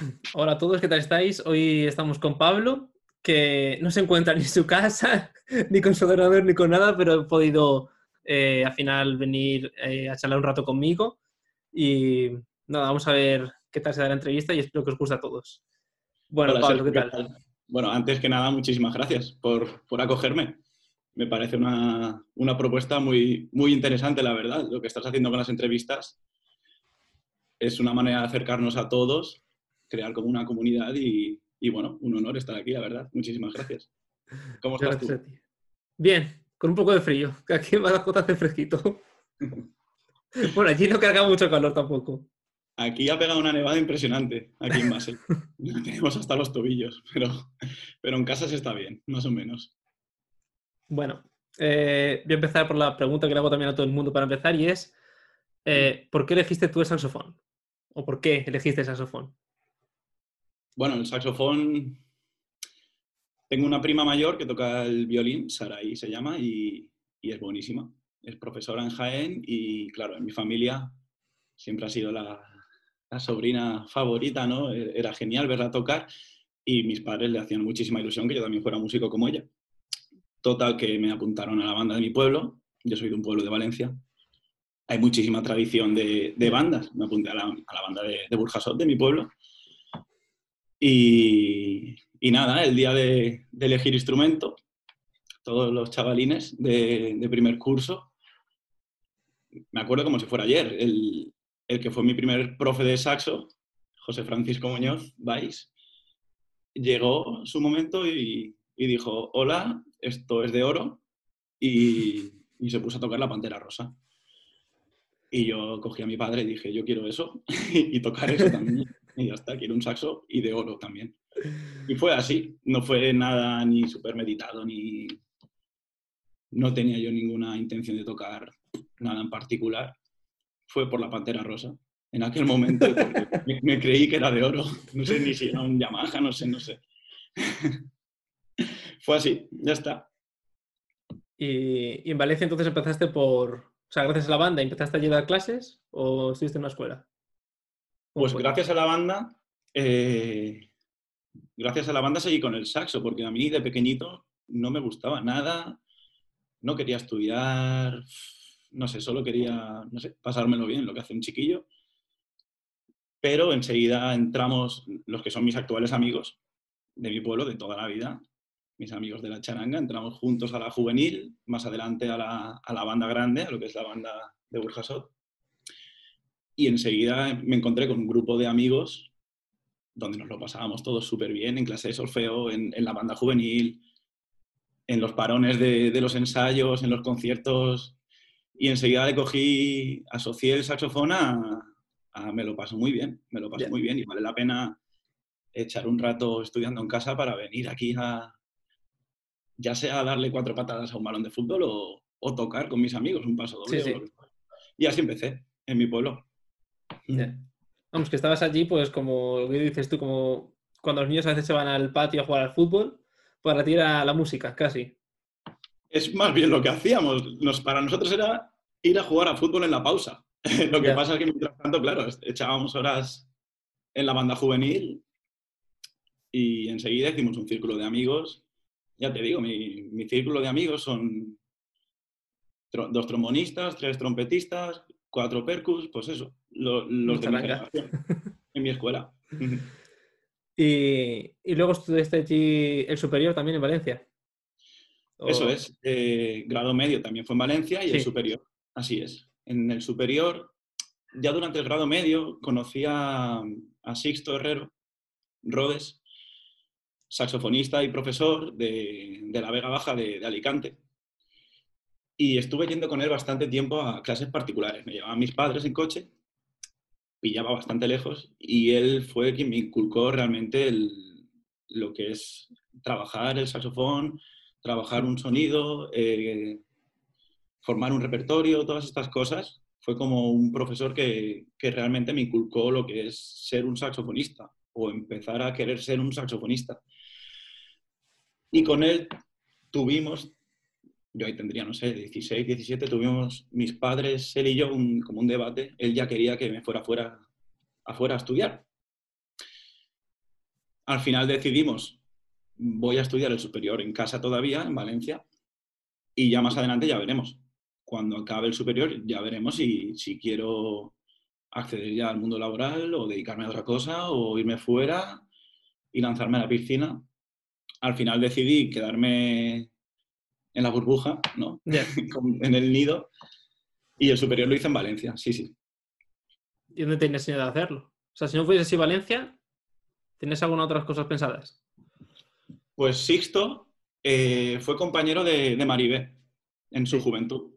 Hola a todos, ¿qué tal estáis? Hoy estamos con Pablo, que no se encuentra ni en su casa, ni con su ordenador, ni con nada, pero he podido eh, al final venir eh, a charlar un rato conmigo. Y nada, vamos a ver qué tal se da la entrevista y espero que os guste a todos. Bueno, Hola, Pablo, ¿qué tal? Bueno, antes que nada, muchísimas gracias por, por acogerme. Me parece una, una propuesta muy, muy interesante, la verdad. Lo que estás haciendo con las entrevistas es una manera de acercarnos a todos, crear como una comunidad y, y, bueno, un honor estar aquí, la verdad. Muchísimas gracias. ¿Cómo estás Gracias tú? a ti. Bien, con un poco de frío, que aquí en Badajoz hace fresquito. Bueno, allí no carga mucho calor tampoco. Aquí ha pegado una nevada impresionante, aquí en Basel. Tenemos hasta los tobillos, pero, pero en casa se está bien, más o menos. Bueno, eh, voy a empezar por la pregunta que le hago también a todo el mundo para empezar y es, eh, ¿por qué elegiste tú el saxofón? ¿O por qué elegiste el saxofón? Bueno, el saxofón. Tengo una prima mayor que toca el violín, Saraí se llama, y, es buenísima. Es profesora en Jaén y, claro, en mi familia siempre ha sido la, sobrina favorita, ¿no? E, Era genial verla tocar y mis padres le hacían muchísima ilusión que yo también fuera músico como ella. Total, que me apuntaron a la banda de mi pueblo. Yo soy de un pueblo de Valencia. Hay muchísima tradición de, bandas. Me apunté a la, banda de Burjasot, de mi pueblo. Y, nada, el día de, elegir instrumento, todos los chavalines de, primer curso, me acuerdo como si fuera ayer, el, el, que fue mi primer profe de saxo, José Francisco Muñoz Vais, llegó su momento y, y dijo, hola, esto es de oro, y, y, se puso a tocar la Pantera Rosa. Y yo cogí a mi padre y dije, yo quiero eso, y tocar eso también. Y ya está, quiero un saxo y de oro también. Y fue así, no fue nada ni súper meditado, ni... No tenía yo ninguna intención de tocar nada en particular. Fue por la Pantera Rosa. En aquel momento me, me, creí que era de oro. No sé ni si era un Yamaha, no sé, no sé. Fue así, ya está. ¿Y, y en Valencia entonces empezaste por, o sea, gracias a la banda, ¿empezaste a llevar clases o estuviste en una escuela? Pues gracias a la banda, eh, gracias a la banda seguí con el saxo, porque a mí de pequeñito no me gustaba nada, no quería estudiar, no sé, solo quería, no sé, pasármelo bien, lo que hace un chiquillo. Pero enseguida entramos, los que son mis actuales amigos de mi pueblo, de toda la vida, mis amigos de la charanga, entramos juntos a la juvenil, más adelante a la, a la banda grande, a lo que es la banda de Burjasot y enseguida me encontré con un grupo de amigos donde nos lo pasábamos todos súper bien en clase de solfeo, en, en, la banda juvenil, en los parones de, de, los ensayos, en los conciertos. Y enseguida le cogí, asocié el saxofón a, a me lo paso muy bien, me lo paso yeah. muy bien y vale la pena echar un rato estudiando en casa para venir aquí a, ya sea a darle cuatro patadas a un balón de fútbol o, o tocar con mis amigos un paso doble. Sí, sí. Y así empecé en mi pueblo. Yeah. Vamos, que estabas allí, pues como dices tú, como cuando los niños a veces se van al patio a jugar al fútbol, para ti era la música, casi. Es más bien lo que hacíamos. Nos, para nosotros era ir a jugar a fútbol en la pausa. lo que yeah. pasa es que mientras tanto, claro, echábamos horas en la banda juvenil y enseguida hicimos un círculo de amigos. Ya te digo, mi, mi círculo de amigos son dos trombonistas, tres trompetistas, cuatro percus, pues eso, lo, los de mi generación, en mi escuela. y, y, luego estudiaste allí el superior también en Valencia. ¿O? Eso es, eh, grado medio también fue en Valencia y sí. el superior, así es. En el superior, ya durante el grado medio, conocí a, a Sixto Herrero Rodes, saxofonista y profesor de, de la Vega Baja de, de Alicante y estuve yendo con él bastante tiempo a clases particulares. Me llevaban mis padres en coche, pillaba bastante lejos y él fue quien me inculcó realmente lo que es trabajar el saxofón, trabajar un sonido, eh, formar un repertorio, todas estas cosas. Fue como un profesor que, que realmente me inculcó lo que es ser un saxofonista o empezar a querer ser un saxofonista. Y con él tuvimos yo ahí tendría, no sé, 16, 17, tuvimos mis padres, él y yo, como un debate. Él ya quería que me fuera afuera, afuera a estudiar. al final decidimos, voy a estudiar el superior en casa todavía, en Valencia, y ya más adelante ya veremos. Cuando acabe el superior ya veremos si, si quiero acceder ya al mundo laboral o dedicarme a otra cosa o irme fuera y lanzarme a la piscina. Al final decidí quedarme en la burbuja, ¿no? en el nido. Y el superior lo hice en Valencia, sí, sí. ¿Y dónde tienes miedo de hacerlo? O sea, si no fuese así Valencia, ¿tienes alguna otras cosas pensadas? Pues Sixto eh, fue compañero de, de Maribé en su juventud.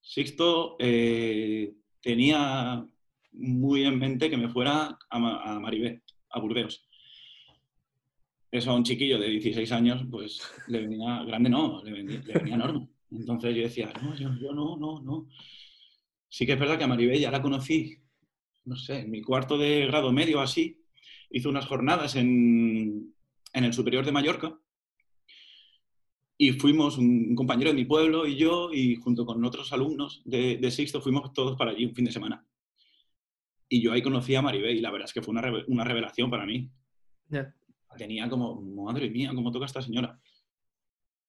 Sixto eh, tenía muy en mente que me fuera a, a Maribé, a Burdeos. Eso a un chiquillo de 16 años, pues le venía, grande no, le venía, le enorme. Entonces yo decía, no, yo, yo no, no, no. Sí que es verdad que a Maribé ya la conocí, no sé, en mi cuarto de grado medio así, hizo unas jornadas en, en el Superior de Mallorca y fuimos un, compañero de mi pueblo y yo, y junto con otros alumnos de, de Sixto, fuimos todos para allí un fin de semana. Y yo ahí conocí a Maribé y la verdad es que fue una, una revelación para mí. Tenía como, madre mía, ¿cómo toca esta señora?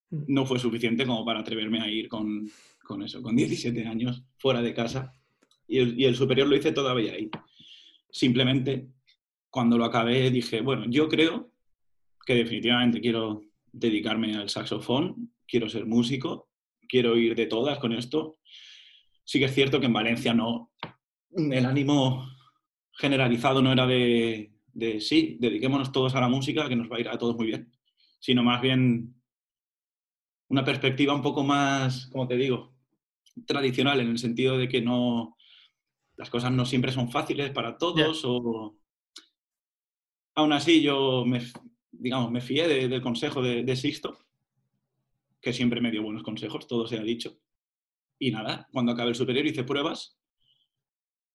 Mm. No fue suficiente como para atreverme a ir con, con eso, con 17 años, fuera de casa. Y el, y el superior lo hice todavía ahí. Simplemente, cuando lo acabé, dije, bueno, yo creo que definitivamente quiero dedicarme al saxofón, quiero ser músico, quiero ir de todas con esto. Sí que es cierto que en Valencia no, el ánimo generalizado no era de, de sí, dediquémonos todos a la música, que nos va a ir a todos muy bien, sino más bien una perspectiva un poco más, como te digo, tradicional, en el sentido de que no, las cosas no siempre son fáciles para todos o... Aún así, yo me, digamos, me fié del consejo de, de, Sixto, que siempre me dio buenos consejos, todo se ha dicho. Y nada, cuando acabé el superior hice pruebas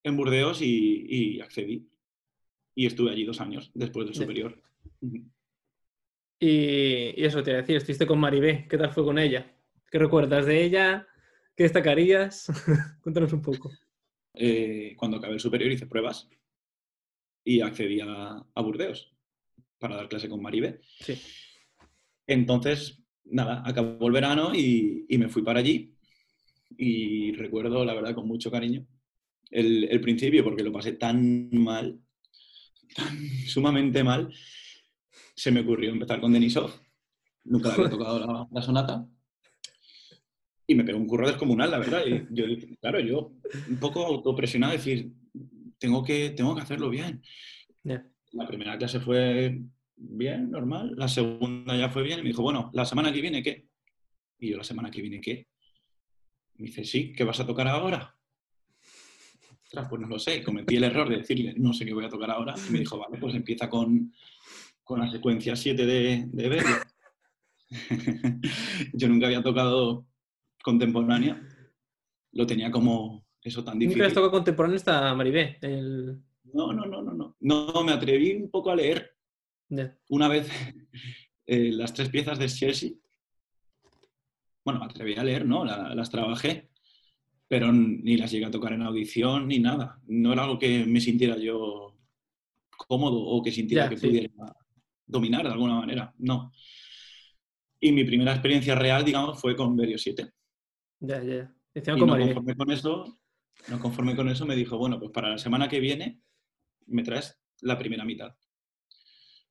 en Burdeos y, accedí. Y estuve allí dos años después del superior. Y, eso te iba a decir, estuviste con Maribé, ¿qué tal fue con ella? ¿Qué recuerdas de ella? ¿Qué destacarías? Cuéntanos un poco. Eh, cuando acabé el superior hice pruebas y accedí a, a Burdeos para dar clase con Maribe. Sí. Entonces, nada, acabó el verano y, me fui para allí. Y recuerdo, la verdad, con mucho cariño, el, principio, porque lo pasé tan mal, tan sumamente mal, se me ocurrió empezar con Denisov. Nunca le había tocado la, sonata. Y me pegó un curro descomunal, la verdad. Y yo, claro, yo un poco autopresionado, decir, tengo que, tengo que hacerlo bien. La primera clase fue bien, normal. La segunda ya fue bien y me dijo, bueno, ¿la semana que viene qué? Y yo, ¿la semana que viene qué? Me dice, sí, ¿qué vas a tocar ahora? Pues no lo sé. Cometí el error de decirle, no sé qué voy a tocar ahora. Y me dijo, vale, pues empieza con, con la secuencia 7 de, de yo nunca había tocado contemporánea. Lo tenía como eso tan difícil. ¿Nunca has tocado contemporánea esta Maribé? No, no, no, no, no. No, me atreví un poco a leer. Una vez eh, las tres piezas de Chelsea, bueno, me atreví a leer, ¿no? las trabajé, pero ni las llegué a tocar en audición ni nada. No era algo que me sintiera yo cómodo o que sintiera que pudiera dominar de alguna manera, no. Y mi primera experiencia real, digamos, fue con Berio 7. Ya, ya. Y no conforme con eso, no conforme con eso, me dijo, bueno, pues para la semana que viene me traes la primera mitad.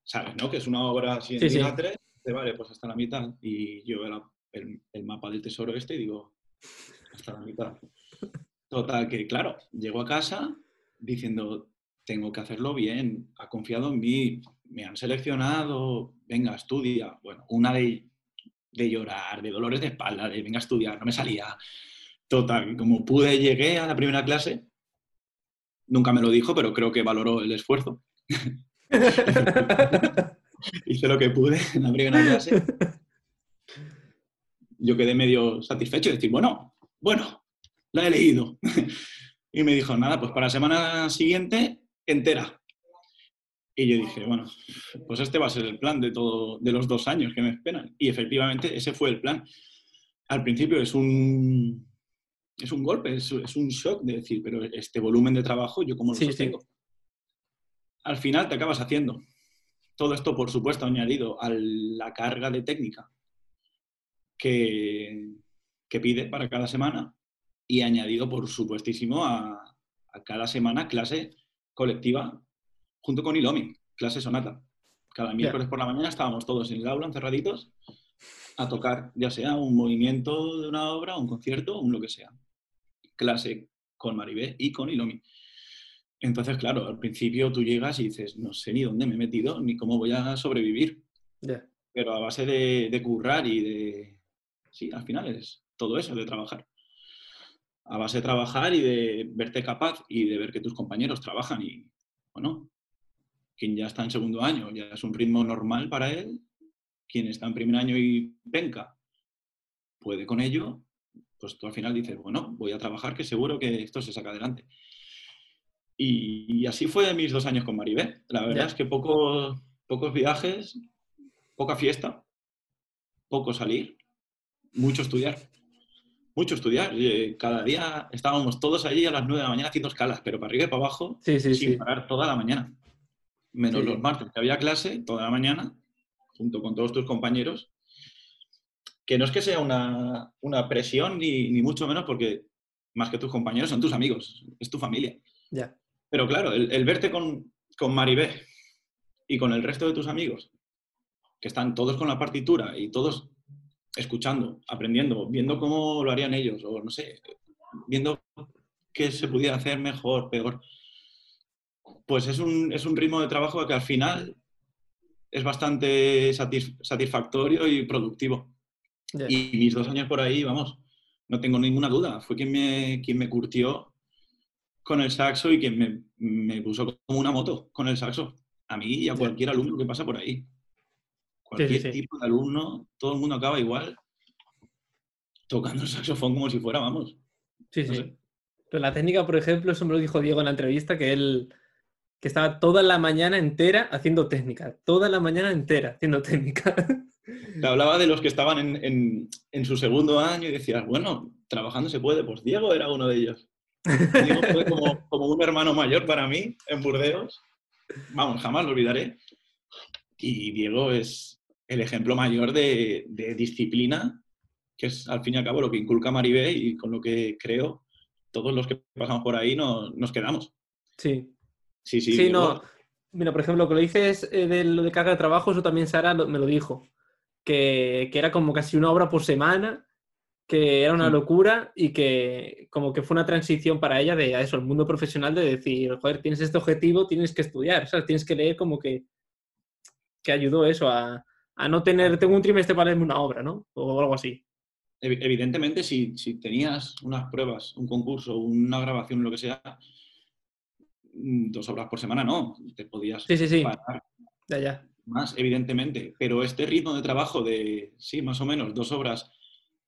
¿Sabes, no? Que es una obra así en sí, vale, pues hasta la mitad. Y yo veo el, el, mapa del tesoro este y digo, hasta la mitad. Total, que claro, llego a casa diciendo, tengo que hacerlo bien, ha confiado en mí, me han seleccionado, venga, estudia. Bueno, una de, de llorar, de dolores de espalda, de venga a estudiar, no me salía. Total, como pude, llegué a la primera clase. Nunca me lo dijo, pero creo que valoró el esfuerzo. Hice lo que pude en la primera clase. Yo quedé medio satisfecho y decir, bueno, bueno, la he leído. y me dijo, nada, pues para la semana siguiente, entera. Y yo dije, bueno, pues este va a ser el plan de, todo, de los dos años que me esperan. Y efectivamente ese fue el plan. Al principio es un, es un golpe, es, un shock de decir, pero este volumen de trabajo, ¿yo cómo lo sí, sostengo? al final te acabas haciendo. Todo esto, por supuesto, añadido a la carga de técnica que, que pide para cada semana y añadido, por supuestísimo, a, cada semana clase colectiva junto con Ilomi, clase sonata. Cada miércoles por la mañana estábamos todos en el aula, encerraditos, a tocar ya sea un movimiento de una obra, un concierto, un lo que sea. Clase con Maribé y con Ilomi. Entonces, claro, al principio tú llegas y dices, no sé ni dónde me he metido, ni cómo voy a sobrevivir. Pero a base de, de, currar y de... Sí, al final es todo eso, de trabajar. A base de trabajar y de verte capaz y de ver que tus compañeros trabajan y, bueno, quien ya está en segundo año ya es un ritmo normal para él, quien está en primer año y venga, puede con ello, pues tú al final dices, bueno, voy a trabajar que seguro que esto se saca adelante. Y, así fue mis dos años con Maribé. La verdad es que pocos viajes, poca fiesta, poco salir, mucho estudiar. Mucho estudiar. Eh, cada día estábamos todos allí a las 9 de la mañana haciendo escalas, pero para arriba y para abajo, sin parar toda la mañana. Menos los martes, que había clase toda la mañana, junto con todos tus compañeros. Que no es que sea una, presión, ni, ni, mucho menos, porque más que tus compañeros son tus amigos, es tu familia. Ya. Pero claro, el, verte con, con Maribé y con el resto de tus amigos, que están todos con la partitura y todos escuchando, aprendiendo, viendo cómo lo harían ellos, o no sé, viendo qué se pudiera hacer mejor, peor. Pues es un, es un ritmo de trabajo que al final es bastante satisfactorio y productivo. Y mis dos años por ahí, vamos, no tengo ninguna duda. Fue quien me, quien me curtió con el saxo y que me, me, puso como una moto con el saxo. A mí y a cualquier alumno que pasa por ahí. Cualquier tipo de alumno, todo el mundo acaba igual tocando el saxofón como si fuera, vamos. Sí, sí. Pero la técnica, por ejemplo, eso me lo dijo Diego en la entrevista, que él que estaba toda la mañana entera haciendo técnica. Toda la mañana entera haciendo técnica. Te hablaba de los que estaban en, en, en su segundo año y decías, bueno, trabajando se puede. Pues Diego era uno de ellos. Diego fue como, como, un hermano mayor para mí en Burdeos. Vamos, jamás lo olvidaré. Y Diego es el ejemplo mayor de, de, disciplina, que es al fin y al cabo lo que inculca Maribé y con lo que creo todos los que pasamos por ahí no, nos quedamos. Sí. Sí, sí. sí no. Mira, por ejemplo, lo que lo dices eh, de lo de carga de trabajo, eso también Sara me lo dijo. Que, que, era como casi una obra por semana que era una locura y que como que fue una transición para ella de a eso, el mundo profesional, de decir, joder, tienes este objetivo, tienes que estudiar, ¿sabes? Tienes que leer como que, que ayudó eso a, a no tener, tengo un trimestre para leerme una obra, ¿no? O algo así. Evidentemente, si, si tenías unas pruebas, un concurso, una grabación, lo que sea, mm, dos obras por semana no, te podías sí, sí, sí. Ya, ya. Más, evidentemente, pero este ritmo de trabajo de, sí, más o menos, dos obras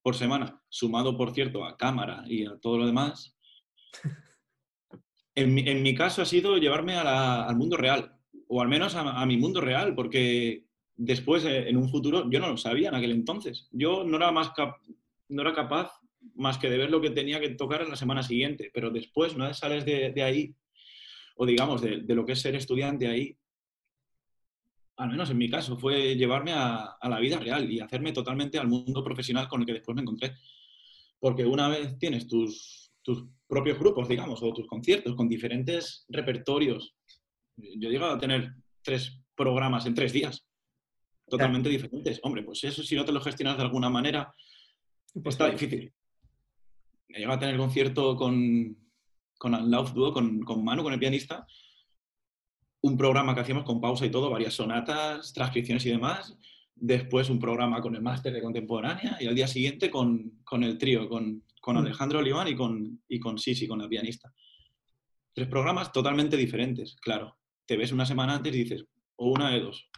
por semana, sumado, por cierto, a cámara y a todo lo demás, en, mi, caso ha sido llevarme al mundo real, o al menos a, mi mundo real, porque después, eh, en un futuro, yo no lo sabía en aquel entonces. Yo no era, más no era capaz más que de ver lo que tenía que tocar en la semana siguiente, pero después, una vez sales de, ahí, o digamos, de, lo que es ser estudiante ahí, al menos en mi caso, fue llevarme a, la vida real y hacerme totalmente al mundo profesional con el que después me encontré. Porque una vez tienes tus, tus propios grupos, digamos, o tus conciertos con diferentes repertorios, yo he llegado a tener tres programas en tres días, totalmente diferentes. Hombre, pues eso si no te lo gestionas de alguna manera, pues está difícil. He llegado a tener concierto con, con Lauf Duo, con, con Manu, con el pianista, un programa que hacíamos con pausa y todo, varias sonatas, transcripciones y demás. Después un programa con el máster de contemporánea y al día siguiente con, con el trío, con, con, mm. Alejandro Oliván y con, y con Sisi, con la pianista. Tres programas totalmente diferentes, claro. Te ves una semana antes y dices, o una de dos.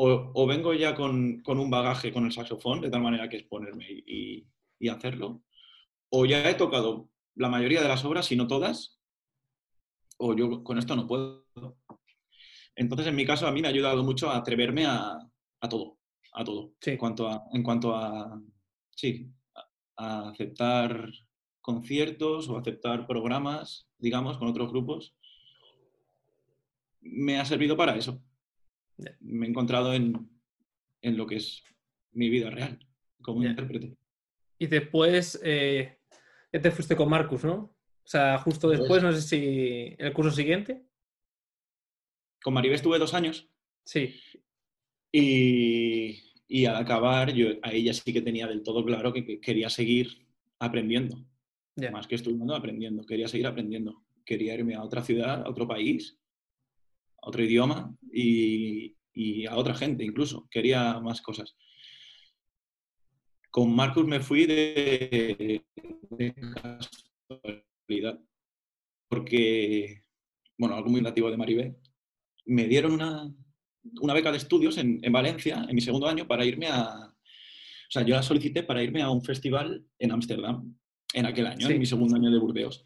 O, o vengo ya con, con, un bagaje con el saxofón, de tal manera que es ponerme y, y hacerlo. O ya he tocado la mayoría de las obras, si no todas, o yo con esto no puedo. Entonces, en mi caso, a mí me ha ayudado mucho a atreverme a, todo, a todo. En cuanto a, en cuanto a, sí, a, aceptar conciertos o aceptar programas, digamos, con otros grupos, me ha servido para eso. Me he encontrado en, lo que es mi vida real como intérprete. Y después eh, te fuiste con Marcus, ¿no? O sea, justo pues después, no sé si el curso siguiente. Con Maribel estuve dos años. Sí. Y, y al acabar, yo a ella sí que tenía del todo claro que, quería seguir aprendiendo. Más que estudiando, aprendiendo. Quería seguir aprendiendo. Quería irme a otra ciudad, a otro país, a otro idioma y, y a otra gente incluso. Quería más cosas. Con Marcus me fui de, casualidad. Porque, bueno, algo muy nativo de Maribel. Me dieron una, una beca de estudios en, Valencia, en mi segundo año, para irme a... O sea, yo la solicité para irme a un festival en Ámsterdam, en aquel año, en mi segundo año de Burdeos.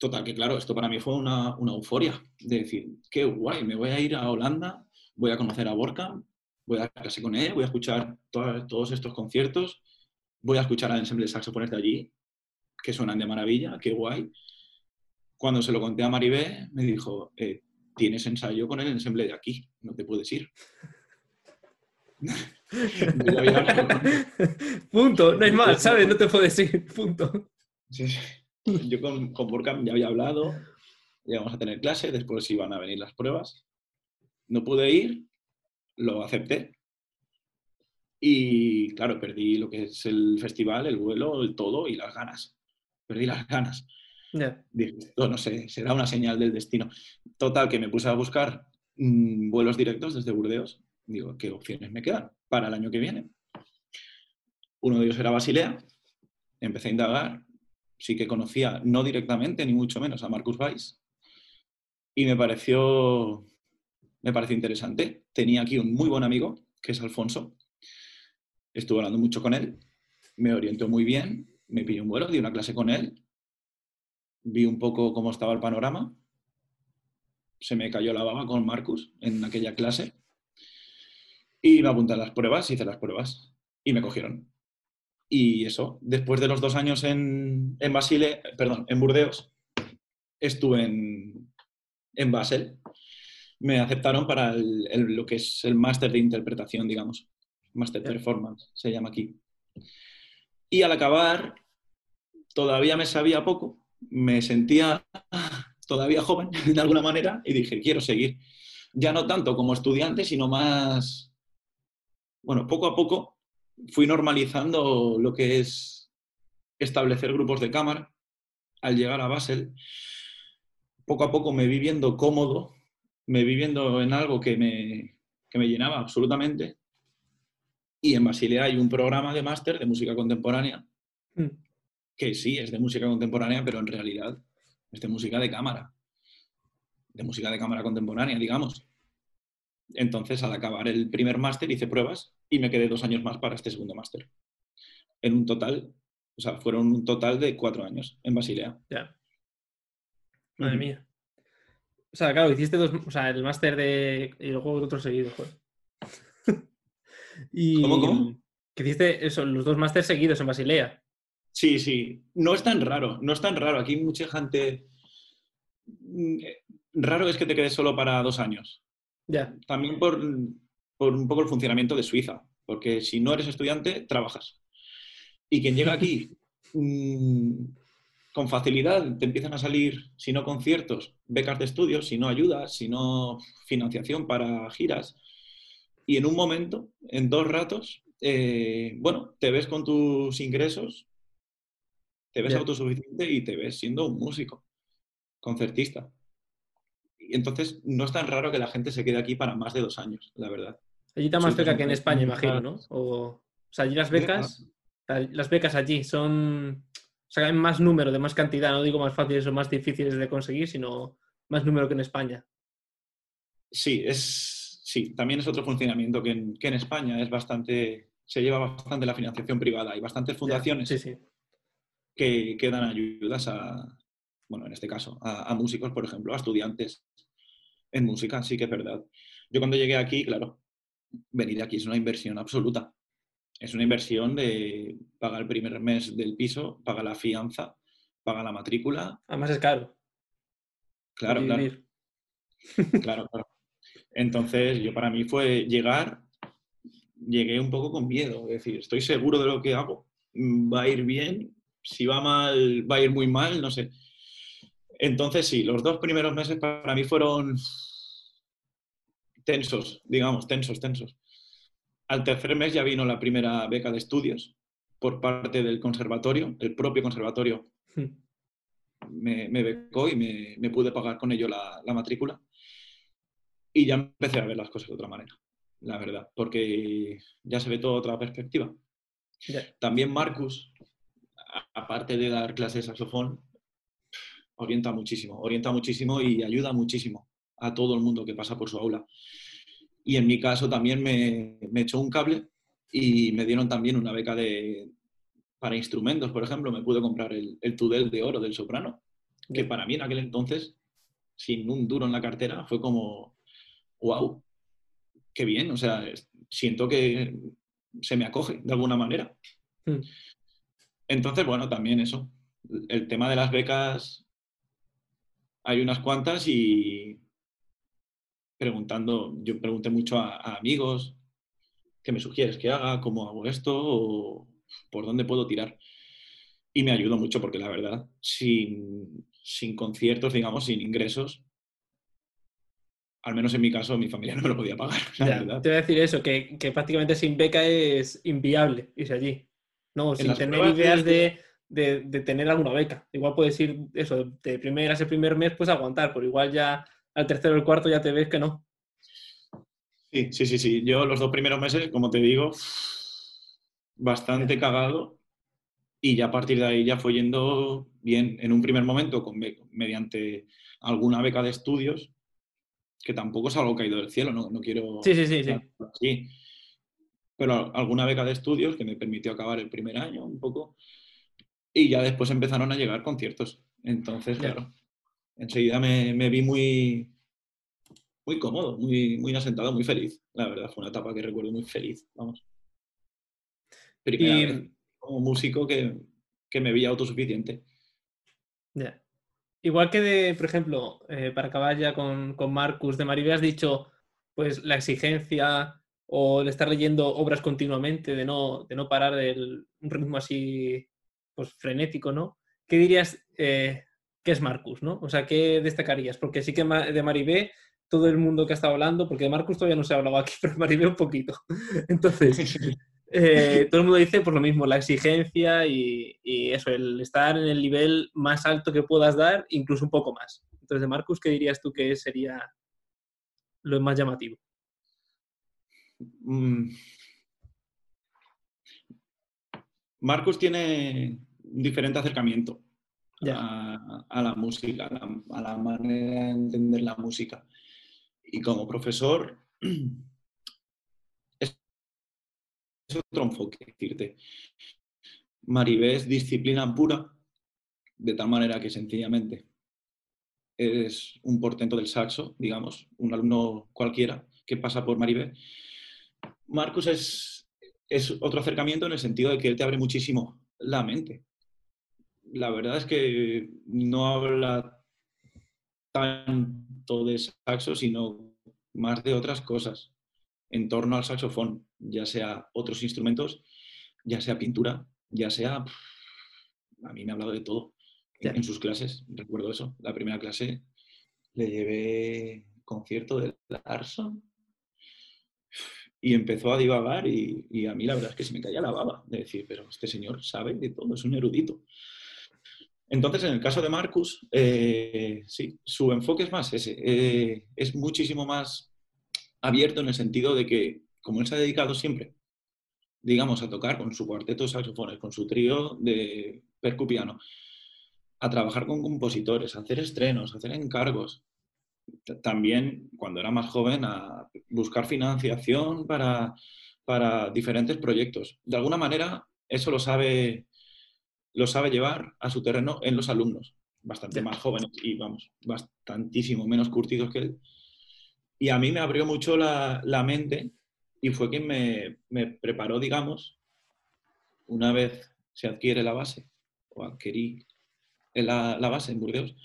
Total, que claro, esto para mí fue una, euforia, de decir, qué guay, me voy a ir a Holanda, voy a conocer a Borca, voy a clase con él, voy a escuchar todos estos conciertos, voy a escuchar al ensemble de saxofones de allí, que suenan de maravilla, qué guay. Cuando se lo conté a Maribé, me dijo, eh, tienes ensayo con el ensemble de aquí, no te puedes ir. punto, no hay más, ¿sabes? No te puedes ir, punto. Yo con, con ya había hablado, íbamos a tener clase, después iban a venir las pruebas. No pude ir, lo acepté. Y claro, perdí lo que es el festival, el vuelo, el todo y las ganas. Perdí las ganas. Dije, no sé, será una señal del destino. Total, que me puse a buscar mm, vuelos directos desde Burdeos. Digo, ¿qué opciones me quedan para el año que viene? Uno de ellos era Basilea. Empecé a indagar. Sí que conocía, no directamente, ni mucho menos, a Marcus Weiss. Y me pareció, me pareció interesante. Tenía aquí un muy buen amigo, que es Alfonso. Estuve hablando mucho con él. Me orientó muy bien. Me pilló un vuelo, di una clase con él vi un poco cómo estaba el panorama, se me cayó la baba con Marcus en aquella clase y me apunté las pruebas, hice las pruebas y me cogieron. Y eso, después de los dos años en, en Basile, perdón, en Burdeos, estuve en, en Basel. Me aceptaron para lo que es el máster de interpretación, digamos. Máster Performance, se llama aquí. Y al acabar, todavía me sabía poco, me sentía todavía joven de alguna manera y dije, quiero seguir. Ya no tanto como estudiante, sino más, bueno, poco a poco fui normalizando lo que es establecer grupos de cámara. Al llegar a Basel, poco a poco me vi viendo cómodo, me vi viendo en algo que me, que me llenaba absolutamente. Y en Basilea hay un programa de máster de música contemporánea mm que sí es de música contemporánea, pero en realidad es de música de cámara, de música de cámara contemporánea, digamos. Entonces, al acabar el primer máster, hice pruebas y me quedé dos años más para este segundo máster. En un total, o sea, fueron un total de cuatro años en Basilea. Ya. Madre mía. O sea, claro, hiciste dos, o sea, el máster de. y luego otro seguido, joder. y, ¿Cómo, cómo? Que hiciste eso, los dos másteres seguidos en Basilea. Sí, sí. No es tan raro, no es tan raro. Aquí mucha gente... Mm, raro es que te quedes solo para dos años. Ya. También por, un poco el funcionamiento de Suiza, porque si no eres estudiante, trabajas. Y quien llega aquí mm, con facilidad te empiezan a salir, si no conciertos, becas de estudios, si no ayudas, si no financiación para giras. Y en un momento, en dos ratos, eh, bueno, te ves con tus ingresos te ves autosuficiente y te ves siendo un músico, concertista. Y entonces no es tan raro que la gente se quede aquí para más de dos años, la verdad. Allí está más cerca que en España, imagino, ¿no? O, sea, allí las becas, las becas allí son, o sea, hay más número, de más cantidad, no digo más fáciles o más difíciles de conseguir, sino más número que en España. Sí, es, sí, también es otro funcionamiento que en, que en España es bastante, se lleva bastante la financiación privada. Hay bastantes fundaciones sí, sí que, dan ayudas a, bueno, en este caso, a, músicos, por ejemplo, a estudiantes en música, sí que es verdad. Yo cuando llegué aquí, claro, venir aquí es una inversión absoluta. Es una inversión de pagar el primer mes del piso, pagar la fianza, pagar la matrícula. Además es caro. Claro, claro. claro, claro. Entonces, yo para mí fue llegar, llegué un poco con miedo, es decir, estoy seguro de lo que hago, va a ir bien, si va mal, va a ir muy mal, no sé. Entonces, sí, los dos primeros meses para mí fueron tensos, digamos, tensos, tensos. Al tercer mes ya vino la primera beca de estudios por parte del conservatorio, el propio conservatorio hmm. me, becó y me, pude pagar con ello la, matrícula. Y ya empecé a ver las cosas de otra manera, la verdad, porque ya se ve toda otra perspectiva. También Marcus, aparte de dar clases de saxofón, orienta muchísimo, orienta muchísimo y ayuda muchísimo a todo el mundo que pasa por su aula. Y en mi caso también me, echó un cable y me dieron también una beca de, para instrumentos, por ejemplo, me pude comprar el, el Tudel de oro del soprano, que para mí en aquel entonces, sin un duro en la cartera, fue como, wow, qué bien, o sea, siento que se me acoge de alguna manera. Hmm. Entonces, bueno, también eso, el tema de las becas, hay unas cuantas y preguntando, yo pregunté mucho a, amigos, ¿qué me sugieres que haga? ¿Cómo hago esto? ¿O ¿Por dónde puedo tirar? Y me ayudó mucho porque la verdad, sin, sin conciertos, digamos, sin ingresos, al menos en mi caso, mi familia no me lo podía pagar. te voy a decir eso, que, que, prácticamente sin beca es inviable irse allí. No, sin tener ideas de, de, de, tener alguna beca. Igual puedes ir, eso, de primer a ese primer mes, pues aguantar, pero igual ya al tercero o el cuarto ya te ves que no. Sí, sí, sí, sí. Yo los dos primeros meses, como te digo, bastante cagado y ya a partir de ahí ya fue yendo bien en un primer momento con, mediante alguna beca de estudios, que tampoco es algo caído del cielo, no, no quiero... Sí, sí, sí, sí. Pero alguna beca de estudios que me permitió acabar el primer año un poco y ya después empezaron a llegar conciertos. Entonces, claro, enseguida me, me, vi muy, muy cómodo, muy, muy asentado, muy feliz. La verdad, fue una etapa que recuerdo muy feliz, vamos. Primera como músico que, que, me veía autosuficiente. Ya. Igual que de, por ejemplo, eh, para acabar ya con, con Marcus de Maribé, has dicho, pues la exigencia o de estar leyendo obras continuamente, de no, de no parar el, un ritmo así pues frenético, ¿no? ¿Qué dirías eh, que es Marcus, ¿no? O sea, ¿qué destacarías? Porque sí que de Maribé, todo el mundo que ha estado hablando, porque de Marcus todavía no se ha hablado aquí, pero de Maribé un poquito. Entonces, eh, todo el mundo dice por pues, lo mismo, la exigencia y, eso, el estar en el nivel más alto que puedas dar, incluso un poco más. Entonces, de Marcus, ¿qué dirías tú que sería lo más llamativo? Mm. Marcus tiene un diferente acercamiento a, la música, a la, manera de entender la música. Y como profesor, es, otro enfoque, decirte. Maribé es disciplina pura, de tal manera que sencillamente eres un portento del saxo, digamos, un alumno cualquiera que pasa por Maribé. Marcus es, es otro acercamiento en el sentido de que él te abre muchísimo la mente. La verdad es que no habla tanto de saxo, sino más de otras cosas en torno al saxofón, ya sea otros instrumentos, ya sea pintura, ya sea... A mí me ha hablado de todo en, sus clases, recuerdo eso. La primera clase le llevé concierto de Larson y empezó a divagar y, a mí la verdad es que se me caía la baba de decir, pero este señor sabe de todo, es un erudito. Entonces, en el caso de Marcus, eh, sí, su enfoque es más ese, eh, es muchísimo más abierto en el sentido de que, como él se ha dedicado siempre, digamos, a tocar con su cuarteto de saxofones, con su trío de percupiano, a trabajar con compositores, a hacer estrenos, a hacer encargos, también cuando era más joven a buscar financiación para, para diferentes proyectos. De alguna manera, eso lo sabe lo sabe llevar a su terreno en los alumnos, bastante más jóvenes y, vamos, bastantísimo menos curtidos que él. Y a mí me abrió mucho la, mente y fue quien me, me, preparó, digamos, una vez se adquiere la base, o adquirí la, la base en Burdeos,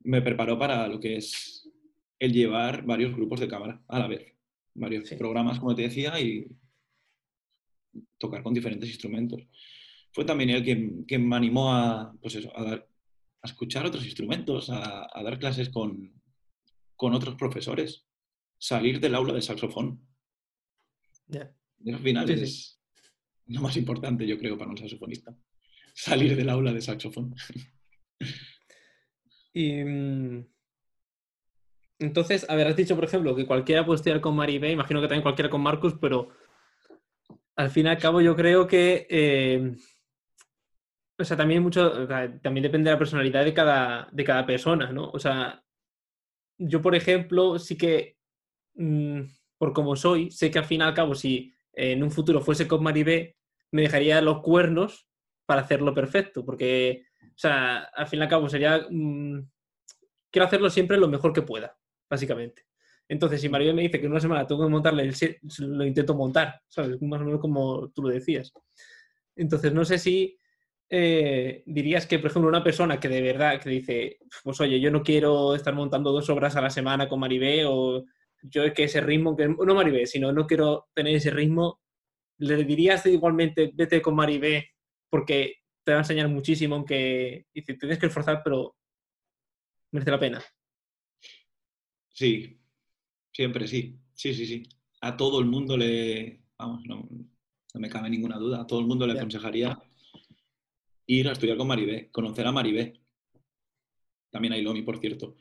me preparó para lo que es el llevar varios grupos de cámara a la vez, varios programas, como te decía, y tocar con diferentes instrumentos. Fue también él quien, me animó a, pues eso, a, dar, a escuchar otros instrumentos, a, dar clases con, con, otros profesores, salir del aula de saxofón. al final es lo más importante, yo creo, para un saxofonista. Salir del aula de saxofón. Y mm, entonces, a ver, has dicho, por ejemplo, que cualquiera puede estudiar con Maribé, imagino que también cualquiera con Marcus, pero al fin y al cabo yo creo que, eh, o sea, también mucho, también depende de la personalidad de cada, de cada persona, ¿no? O sea, yo, por ejemplo, sí que, mm, por como soy, sé que al fin y al cabo, si en un futuro fuese con Maribé, me dejaría los cuernos para hacerlo perfecto, porque, o sea, al fin y al cabo sería, mm, quiero hacerlo siempre lo mejor que pueda, básicamente. Entonces, si Mario me dice que en una semana tengo que montarle el lo intento montar, ¿sabes? Más o menos como tú lo decías. Entonces, no sé si eh, dirías que, por ejemplo, una persona que de verdad que dice, pues oye, yo no quiero estar montando dos obras a la semana con Maribé o yo es que ese ritmo, que, no Maribé, sino no quiero tener ese ritmo, le dirías igualmente, vete con Maribé porque te va a enseñar muchísimo, aunque dice, tienes que esforzar, pero merece la pena. Sí, Siempre sí, sí, sí, sí. A todo el mundo le, vamos, no, me cabe ninguna duda, a todo el mundo le aconsejaría ir a estudiar con Maribé, conocer a Maribé. También a Ilomi, por cierto.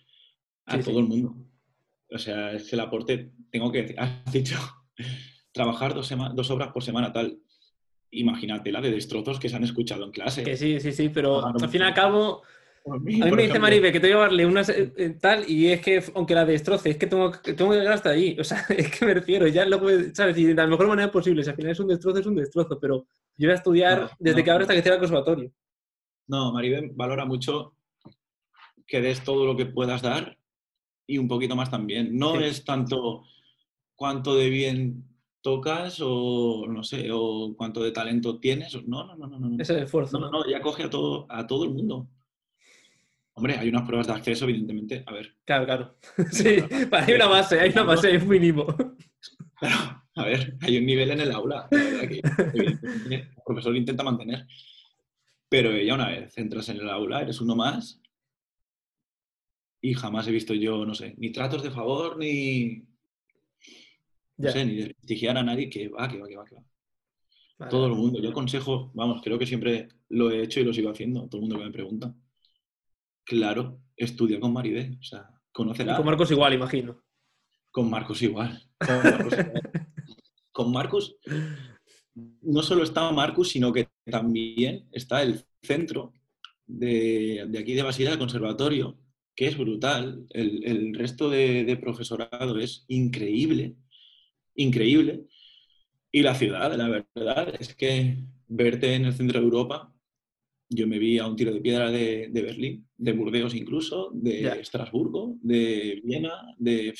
A todo el mundo. O sea, es el aporte, tengo que decir, has dicho, trabajar dos, dos obras por semana tal. Imagínate la de destrozos que se han escuchado en clase. Que sí, sí, sí, pero al fin y al cabo a mí, me dice Maribe que tengo que llevarle una eh, tal y es que, aunque la destroce, es que tengo, tengo que llegar hasta ahí. O sea, es que me refiero, ya lo puedes, ¿sabes? Y de la mejor manera posible. Si al final es un destrozo, es un destrozo, pero yo voy a estudiar desde que ahora hasta que cierre el conservatorio. No, Maribe valora mucho que des todo lo que puedas dar y un poquito más también. No es tanto cuánto de bien tocas o no sé, o cuánto de talento tienes. No, no, no, no. no. Ese esfuerzo. No, no, ya coge a todo, a todo el mundo. Hombre, hay unas pruebas de acceso, evidentemente. A ver. Claro, claro. Sí, hay una base, hay una base mínimo. Claro, a ver, hay un nivel en el aula, que el profesor intenta mantener. Pero ya una vez entras en el aula, eres uno más. Y jamás he visto yo, no sé, ni tratos de favor, ni. No sé, ni desprestigiar a nadie que va, que va, que va, que va. Todo el mundo. Yo aconsejo, vamos, creo que siempre lo he hecho y lo sigo haciendo, todo el mundo que me pregunta Claro, estudia con Maribel, o sea, conocerá. con Marcos igual, imagino. Con Marcos igual. Con Marcos, no solo está Marcos, sino que también está el centro de, aquí de Basila, el conservatorio, que es brutal. El, resto de, de, profesorado es increíble, increíble. Y la ciudad, la verdad, es que verte en el centro de Europa yo me vi a un tiro de piedra de, Berlín, de Burdeos incluso, de Estrasburgo, de Viena, de...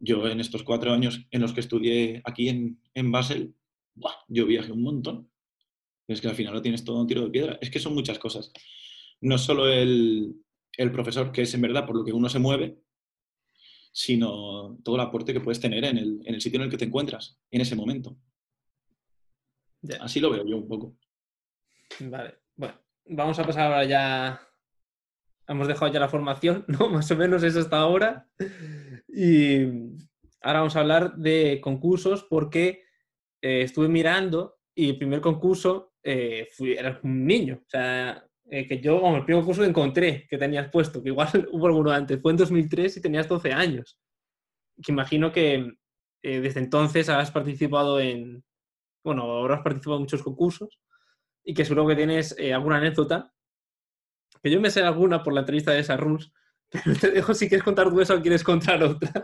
Yo en estos cuatro años en los que estudié aquí en, en Basel, yo viajé un montón. Es que al final lo tienes todo a un tiro de piedra. Es que son muchas cosas. No solo el, el profesor, que es en verdad por lo que uno se mueve, sino todo el aporte que puedes tener en el, en el sitio en el que te encuentras en ese momento. Así lo veo yo un poco. Vale. Bueno, vamos a pasar ahora ya. Hemos dejado ya la formación, ¿no? Más o menos eso hasta ahora. Y ahora vamos a hablar de concursos porque eh, estuve mirando y el primer concurso eh, fui, era un niño. O sea, eh, que yo, el primer concurso que encontré que tenías puesto, que igual hubo alguno antes, fue en 2003 y tenías 12 años. Que imagino que desde entonces has participado en, bueno, habrás participado en muchos concursos y que seguro que tienes eh, alguna anécdota. Que yo me sé alguna por la entrevista de esa Rules, pero te dejo si quieres contar tú eso o quieres contar otra.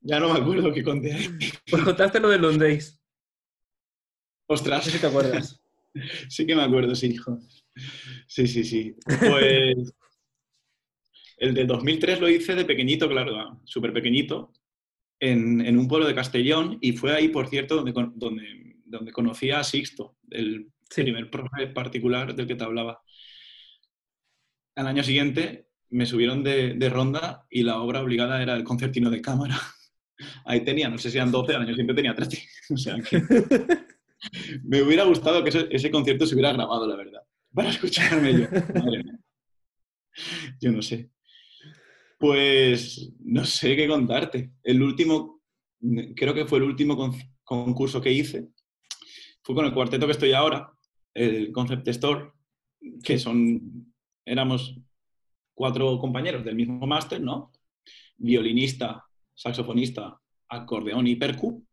Ya no me acuerdo qué conté. Pues contaste lo de Londres. Ostras. No sé si te acuerdas. sí que me acuerdo, sí, hijo. Sí, sí, sí. Pues el del 2003 lo hice de pequeñito, claro, súper pequeñito, en, en, un pueblo de Castellón y fue ahí, por cierto, donde, donde, donde conocí a Sixto, el primer profe particular del que te hablaba. Al año siguiente me subieron de, ronda y la obra obligada era el concertino de cámara. Ahí tenía, no sé si eran 12 años, siempre tenía 13. O sea que me hubiera gustado que ese, concierto se hubiera grabado, la verdad, para escucharme yo. Madre mía. Yo no sé. Pues no sé qué contarte. El último, creo que fue el último concurso que hice, fue con el cuarteto que estoy ahora, el Concept Store, que son, éramos cuatro compañeros del mismo máster, ¿no? Violinista, saxofonista, acordeón y percu.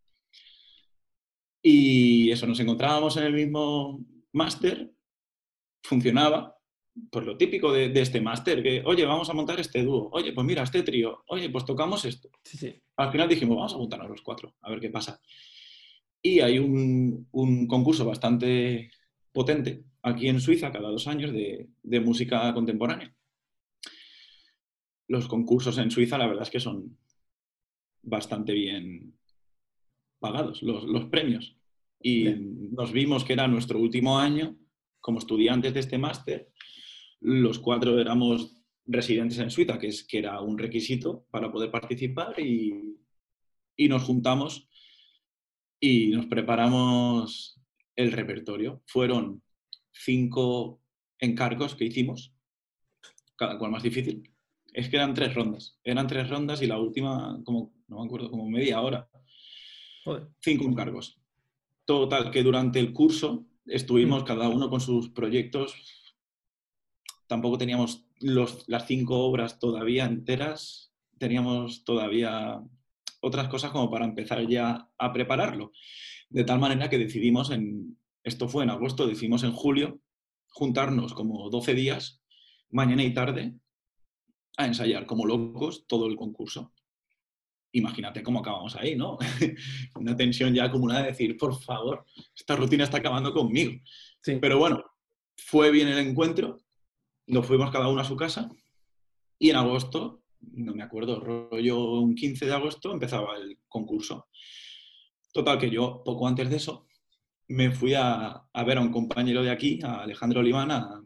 Y eso, nos encontrábamos en el mismo máster, funcionaba, por lo típico de, este máster, que, oye, vamos a montar este dúo, oye, pues mira, este trío, oye, pues tocamos esto. Al final dijimos, vamos a juntarnos los cuatro, a ver qué pasa. Y hay un, un concurso bastante potente aquí en Suiza cada dos años de, de música contemporánea los concursos en Suiza la verdad es que son bastante bien pagados, los, premios. Y nos vimos que era nuestro último año como estudiantes de este máster. Los cuatro éramos residentes en Suiza, que, es, que era un requisito para poder participar y, y nos juntamos y nos preparamos el repertorio. Fueron cinco encargos que hicimos, cada cual más difícil. Es que eran tres rondas. Eran tres rondas y la última, como, no me acuerdo, como media hora. Cinco encargos. Total, que durante el curso estuvimos mm. cada uno con sus proyectos. Tampoco teníamos los, las cinco obras todavía enteras. Teníamos todavía otras cosas como para empezar ya a prepararlo. De tal manera que decidimos en, esto fue en agosto, decidimos en julio, juntarnos como 12 días, mañana y tarde, a ensayar como locos todo el concurso. Imagínate cómo acabamos ahí, ¿no? Una tensión ya acumulada de decir, por favor, esta rutina está acabando conmigo. Sí. Pero bueno, fue bien el encuentro, nos fuimos cada uno a su casa y en agosto, no me acuerdo, rollo un 15 de agosto empezaba el concurso. Total, que yo poco antes de eso me fui a, a ver a un compañero de aquí, a Alejandro Olivana,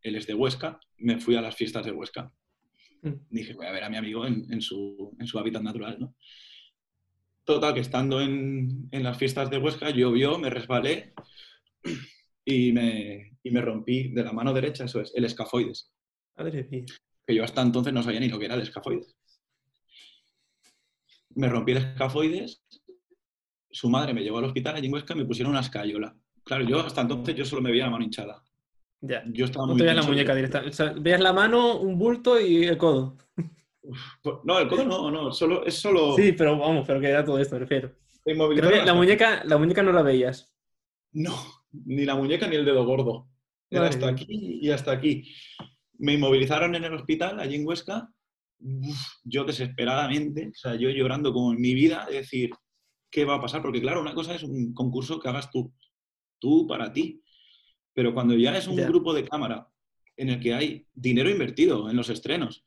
él es de Huesca, me fui a las fiestas de Huesca. Mm. Dije, voy a ver a mi amigo en, su, hábitat natural, ¿no? Total, que estando en, las fiestas de Huesca, llovió, me resbalé y me, me rompí de la mano derecha, eso es, el escafoides. Que yo hasta entonces no sabía ni lo que era el escafoides. Me rompí el escafoides, su madre me llevó al hospital allí en Huesca y me pusieron una escayola. Claro, yo hasta entonces yo solo me veía la mano hinchada. Ya. Yo estaba no muy te veías la muñeca directa. O veías la mano, un bulto y el codo. Pues, no, el codo no, no, solo, es solo... Sí, pero vamos, pero que era todo esto, me refiero. la, muñeca, la muñeca no la veías. No, ni la muñeca ni el dedo gordo. Era hasta aquí y hasta aquí. Me inmovilizaron en el hospital, allí en Huesca. yo desesperadamente, o sea, yo llorando como en mi vida, de decir, ¿qué va a pasar? Porque claro, una cosa es un concurso que hagas tú, tú para ti. Pero cuando ya es un grupo de cámara en el que hay dinero invertido en los estrenos,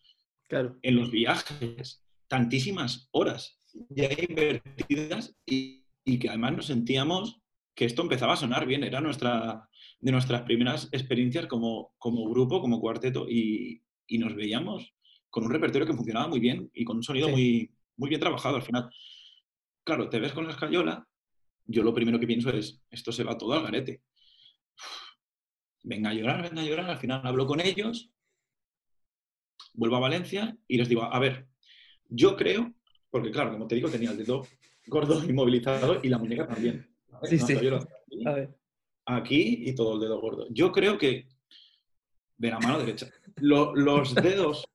claro. en los viajes, tantísimas horas ya invertidas y, que además nos sentíamos que esto empezaba a sonar bien, era nuestra, de nuestras primeras experiencias como, como grupo, como cuarteto, y, nos veíamos con un repertorio que funcionaba muy bien y con un sonido muy, muy bien trabajado al final. Claro, te ves con la escayola, yo lo primero que pienso es, esto se va todo al garete venga a llorar, venga a llorar, al final hablo con ellos, vuelvo a Valencia y les digo, a ver, yo creo, porque claro, como te digo, tenía el dedo gordo inmovilizado y la muñeca también. Sí, sí. Aquí, y todo el dedo gordo. Yo creo que de la mano derecha. los dedos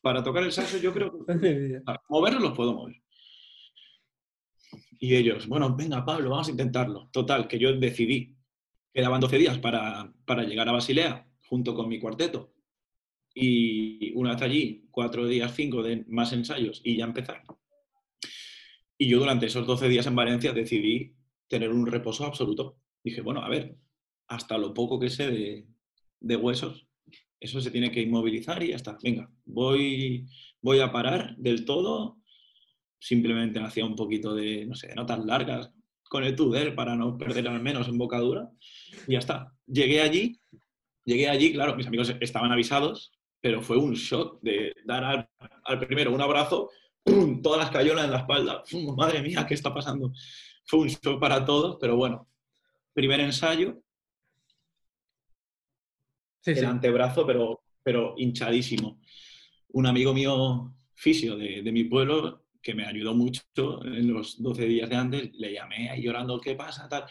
para tocar el saxo, yo creo que moverlos los puedo mover. Y ellos, bueno, venga, Pablo, vamos a intentarlo. Total, que yo decidí Quedaban 12 días para, llegar a Basilea junto con mi cuarteto. Y una vez allí, cuatro días, cinco de más ensayos y ya empezar. Y yo durante esos 12 días en Valencia decidí tener un reposo absoluto. Dije, bueno, a ver, hasta lo poco que sé de, de huesos, eso se tiene que inmovilizar y ya está. Venga, voy, voy a parar del todo. Simplemente hacía un poquito de, no sé, notas largas, con el Tudel para no perder al menos embocadura. Y ya está. Llegué allí, llegué allí, claro, mis amigos estaban avisados pero fue un shock de dar al, al primero un abrazo, ¡pum! todas las cayolas en la espalda. ¡pum! Madre mía, ¿qué está pasando? Fue un shock para todos, pero bueno, primer ensayo, Sí, el sí. antebrazo, pero, pero hinchadísimo. Un amigo mío, fisio de, de mi pueblo, que me ayudó mucho en los 12 días de antes, le llamé ahí llorando, ¿qué pasa? Tal.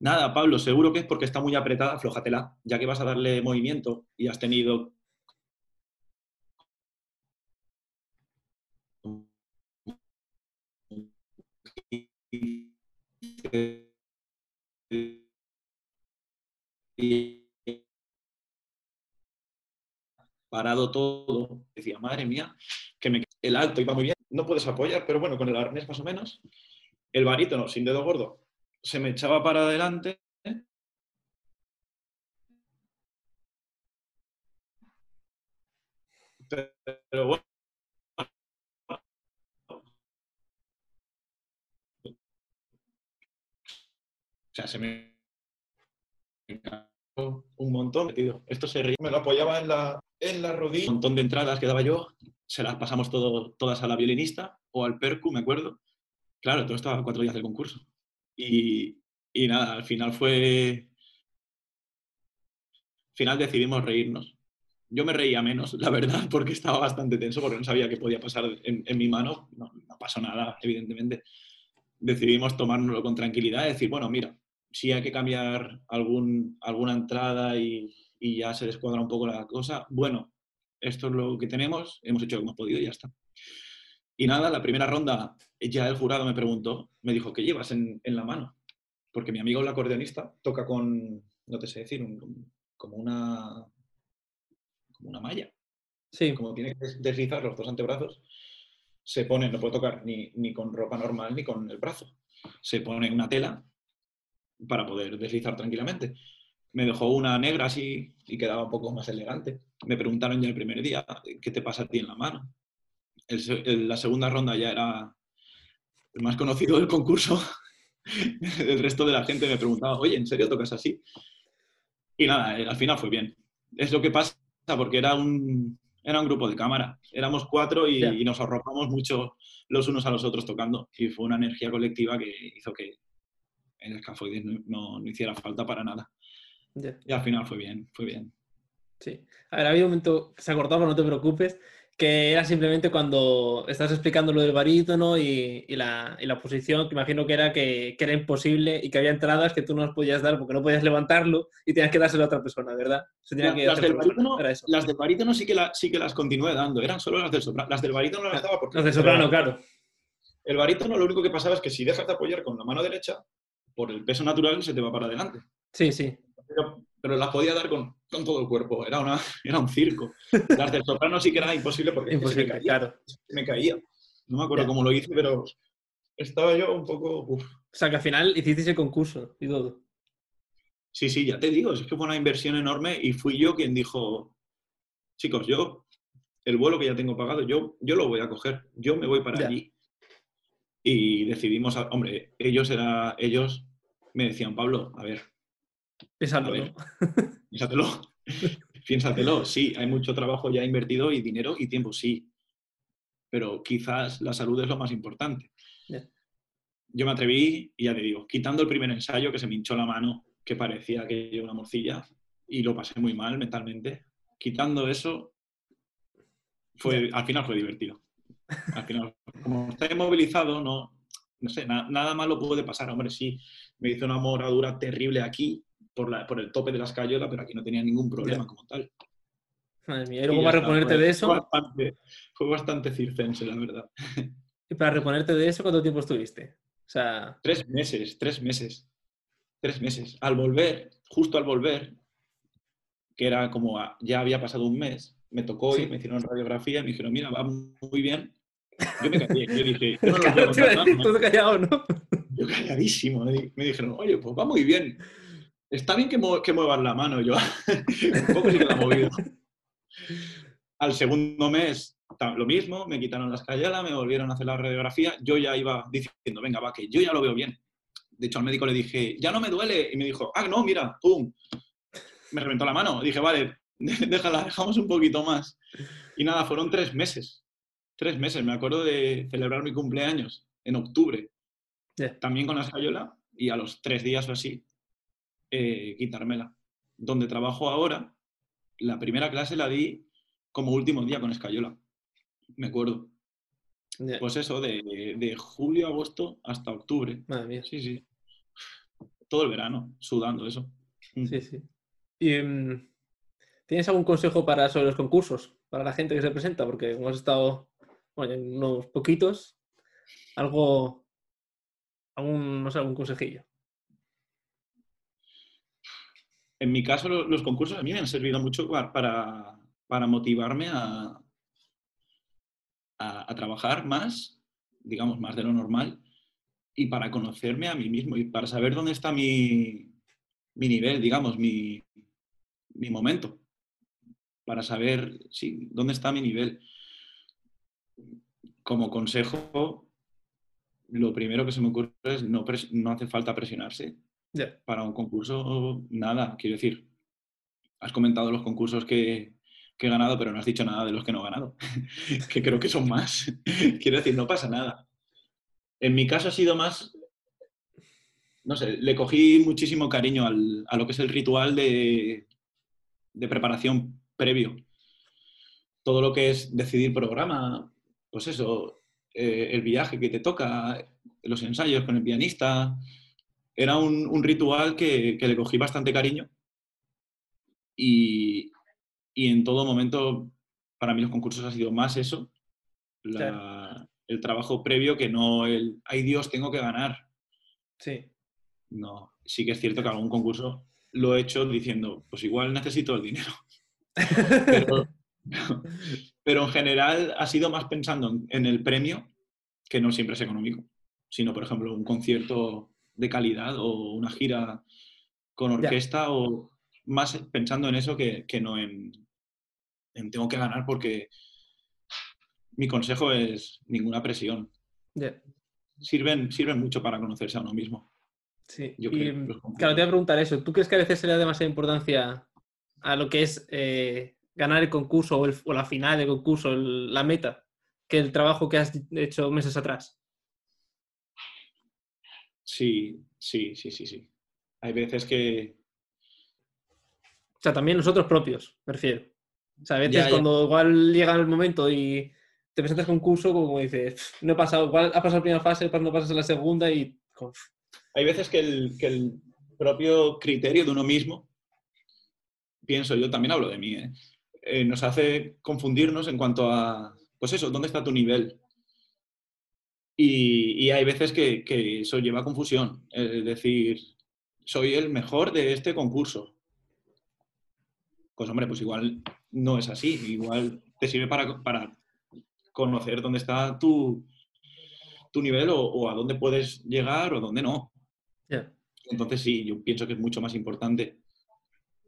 Nada, Pablo, seguro que es porque está muy apretada, aflójatela, ya que vas a darle movimiento y has tenido parado todo, decía, madre mía, que me... el alto iba muy bien, no puedes apoyar, pero bueno, con el arnés más o menos, el barítono sin dedo gordo se me echaba para adelante. Pero bueno, o sea, se me un montón metido. Esto se reía, me lo apoyaba en la, en la rodilla. Un montón de entradas que daba yo, se las pasamos todas a la violinista o al percu, me acuerdo. Claro, todo estaba cuatro días del concurso. Y, y nada, al final fue... Al final decidimos reírnos. Yo me reía menos, la verdad, porque estaba bastante tenso, porque no sabía qué podía pasar en, mi mano. No, no, pasó nada, evidentemente. Decidimos tomárnoslo con tranquilidad decir, bueno, mira, si hay que cambiar algún, alguna entrada y, y ya se descuadra un poco la cosa, bueno, esto es lo que tenemos, hemos hecho lo que hemos podido y ya está. Y nada, la primera ronda, ya el jurado me preguntó, me dijo, ¿qué llevas en, en la mano? Porque mi amigo el acordeonista toca con, no te sé decir, un, como una como una malla. Sí. Como tiene que deslizar los dos antebrazos, se pone, no puede tocar ni, ni con ropa normal ni con el brazo. Se pone una tela para poder deslizar tranquilamente. Me dejó una negra así y quedaba un poco más elegante. Me preguntaron ya el primer día, ¿qué te pasa a ti en la mano? El, el, la segunda ronda ya era el más conocido del concurso. el resto de la gente me preguntaba, oye, ¿en serio tocas así? Y nada, al final fue bien. Es lo que pasa porque era un, era un grupo de cámara. Éramos cuatro y, Yeah. y nos arropamos mucho los unos a los otros tocando. Y fue una energía colectiva que hizo que el escafoides no, no- no hiciera falta para nada. Ya. Y al final fue bien, fue bien. Sí. A ver, había un momento que se ha cortado, pero no te preocupes, que era simplemente cuando estás explicando lo del barítono y, y la, y la posición, que imagino que era que, que era imposible y que había entradas que tú no las podías dar porque no podías levantarlo y tenías que dárselo a otra persona, ¿verdad? Se tenía La- que las, del barítono, eso. las del barítono sí que, la- sí que las continué dando, eran solo las del soprano. Las del barítono no las daba porque Las de soprano, claro. el barítono lo único que pasaba es que si dejas de apoyar con la mano derecha, por el peso natural se te va para adelante. Sí, sí. pero, pero las podía dar con, con todo el cuerpo. Era, una, era un circo. Las del soprano sí que era imposible porque se me caía. claro. se me caía. No me acuerdo Ya. cómo lo hice, pero estaba yo un poco... uf. O sea, que al final hicisteis el concurso y todo. Sí, sí, ya te digo, es que fue una inversión enorme y fui yo quien dijo, chicos, yo, el vuelo que ya tengo pagado, yo, yo lo voy a coger, yo me voy para Ya. allí. Y decidimos, hombre, ellos, era, ellos me decían, Pablo, a ver, Piénsalo, A ver. ¿no? Piénsatelo. Piénsatelo. Sí, hay mucho trabajo ya invertido y dinero y tiempo, sí. Pero quizás la salud es lo más importante. Yo me atreví y ya te digo, quitando el primer ensayo que se me hinchó la mano, que parecía que era una morcilla, y lo pasé muy mal mentalmente, quitando eso, fue, al final fue divertido. Al final, como está inmovilizado, no, no sé, na- nada malo puede pasar. Hombre, sí, me hizo una moradura terrible aquí por, la, por el tope de la escayola, pero aquí no tenía ningún problema como tal. Madre mía. Y luego para reponerte fue- de Fue eso, bastante, fue bastante circense, la verdad. y para reponerte de eso, ¿cuánto tiempo estuviste? O sea, Tres meses, tres meses. Tres meses. Al volver, justo al volver, que era como a- ya había pasado un mes, me tocó Sí. y me hicieron radiografía y me dijeron, mira, va muy bien. Yo me callé, yo dije, yo no claro, puedo te iba a contar decir, callado, ¿no? Yo calladísimo. Me me dijeron, oye, pues va muy bien. Está bien que, mu- que muevas la mano. Yo, un poco sí que la he movido. Al segundo mes, lo mismo, me quitaron la escayola, me volvieron a hacer la radiografía. Yo ya iba diciendo, venga, va, que yo ya lo veo bien. De hecho, al médico le dije, ya no me duele. Y me dijo, ah, no, mira, pum. Me reventó la mano. Dije, vale, déjala, dejamos un poquito más. Y nada, fueron tres meses. Tres meses. Me acuerdo de celebrar mi cumpleaños en octubre. También con la escayola y a los tres días o así eh, quitármela. Donde trabajo ahora, la primera clase la di como último día con escayola. Me acuerdo. Pues eso, de, julio, agosto hasta octubre. Madre mía. Sí, sí. Todo el verano, sudando eso. Mm. Sí, sí. ¿Y, mm, ¿Tienes algún consejo para sobre los concursos? Para la gente que se presenta, porque hemos estado bueno, en unos poquitos. Algo, algún, no sé, algún consejillo. En mi caso, los concursos a mí me han servido mucho para, para motivarme a, a, trabajar más, digamos, más de lo normal, y para conocerme a mí mismo y para saber dónde está mi, mi nivel, digamos, mi, mi, momento, para saber, sí, dónde está mi nivel. Como consejo, lo primero que se me ocurre es no, no hace falta presionarse. Para un concurso, nada, quiero decir, has comentado los concursos que, que he ganado, pero no has dicho nada de los que no he ganado, que creo que son más. Quiero decir, no pasa nada. En mi caso ha sido más, no sé, le cogí muchísimo cariño al, a lo que es el ritual de, de preparación previo. Todo lo que es decidir programa, pues eso, eh, el viaje que te toca, los ensayos con el pianista, era un, un ritual que, que, le cogí bastante cariño y, y en todo momento, para mí los concursos ha sido más eso, el trabajo previo que no el, ay Dios, tengo que ganar. Sí. No, sí que es cierto que algún concurso lo he hecho diciendo, pues igual necesito el dinero. pero, en general ha sido más pensando en, el premio, que no siempre es económico, sino, por ejemplo, un concierto de calidad o una gira con orquesta o más pensando en eso que no en, tengo que ganar porque mi consejo es ninguna presión. Sirven, sirven mucho para conocerse a uno mismo. Sí, Yo creo, claro, te voy a preguntar eso. ¿Tú crees que a veces se le da demasiada importancia a lo que es eh, ganar el concurso o, la final del concurso, la meta, que el trabajo que has hecho meses atrás? Sí, sí, sí, sí, sí. Hay veces que... O sea, también nosotros propios, me refiero. O sea, a veces cuando igual llega el momento y te presentas concurso, como dices, no he pasado, igual ha pasado la primera fase, no pasas a la segunda y... Hay veces que el, que el, propio criterio de uno mismo, pienso, yo también hablo de mí, ¿eh? Eh, nos hace confundirnos en cuanto a, pues eso, ¿dónde está tu nivel? Y, y hay veces que, que, eso lleva a confusión, es decir, soy el mejor de este concurso. Pues hombre, pues igual no es así. Igual te sirve para, para conocer dónde está tu, tu nivel o, a dónde puedes llegar o dónde no. Entonces sí, yo pienso que es mucho más importante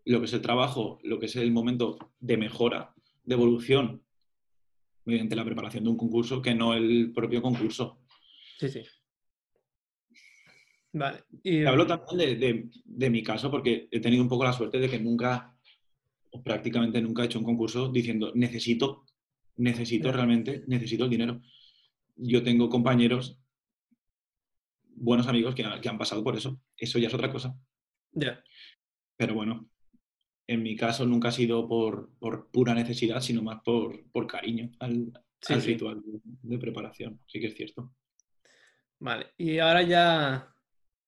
lo que es el trabajo, lo que es el momento de mejora, de evolución mediante la preparación de un concurso que no el propio concurso. Sí, sí. Vale. Y... Hablo también de, de, mi caso porque he tenido un poco la suerte de que nunca prácticamente nunca he hecho un concurso diciendo necesito, necesito realmente, necesito el dinero. Yo tengo compañeros, buenos amigos que, han pasado por eso. Eso ya es otra cosa. Ya. Pero bueno, en mi caso nunca ha sido por, pura necesidad, sino más por, cariño al, ritual de, preparación. Sí que es cierto. Vale, y ahora ya,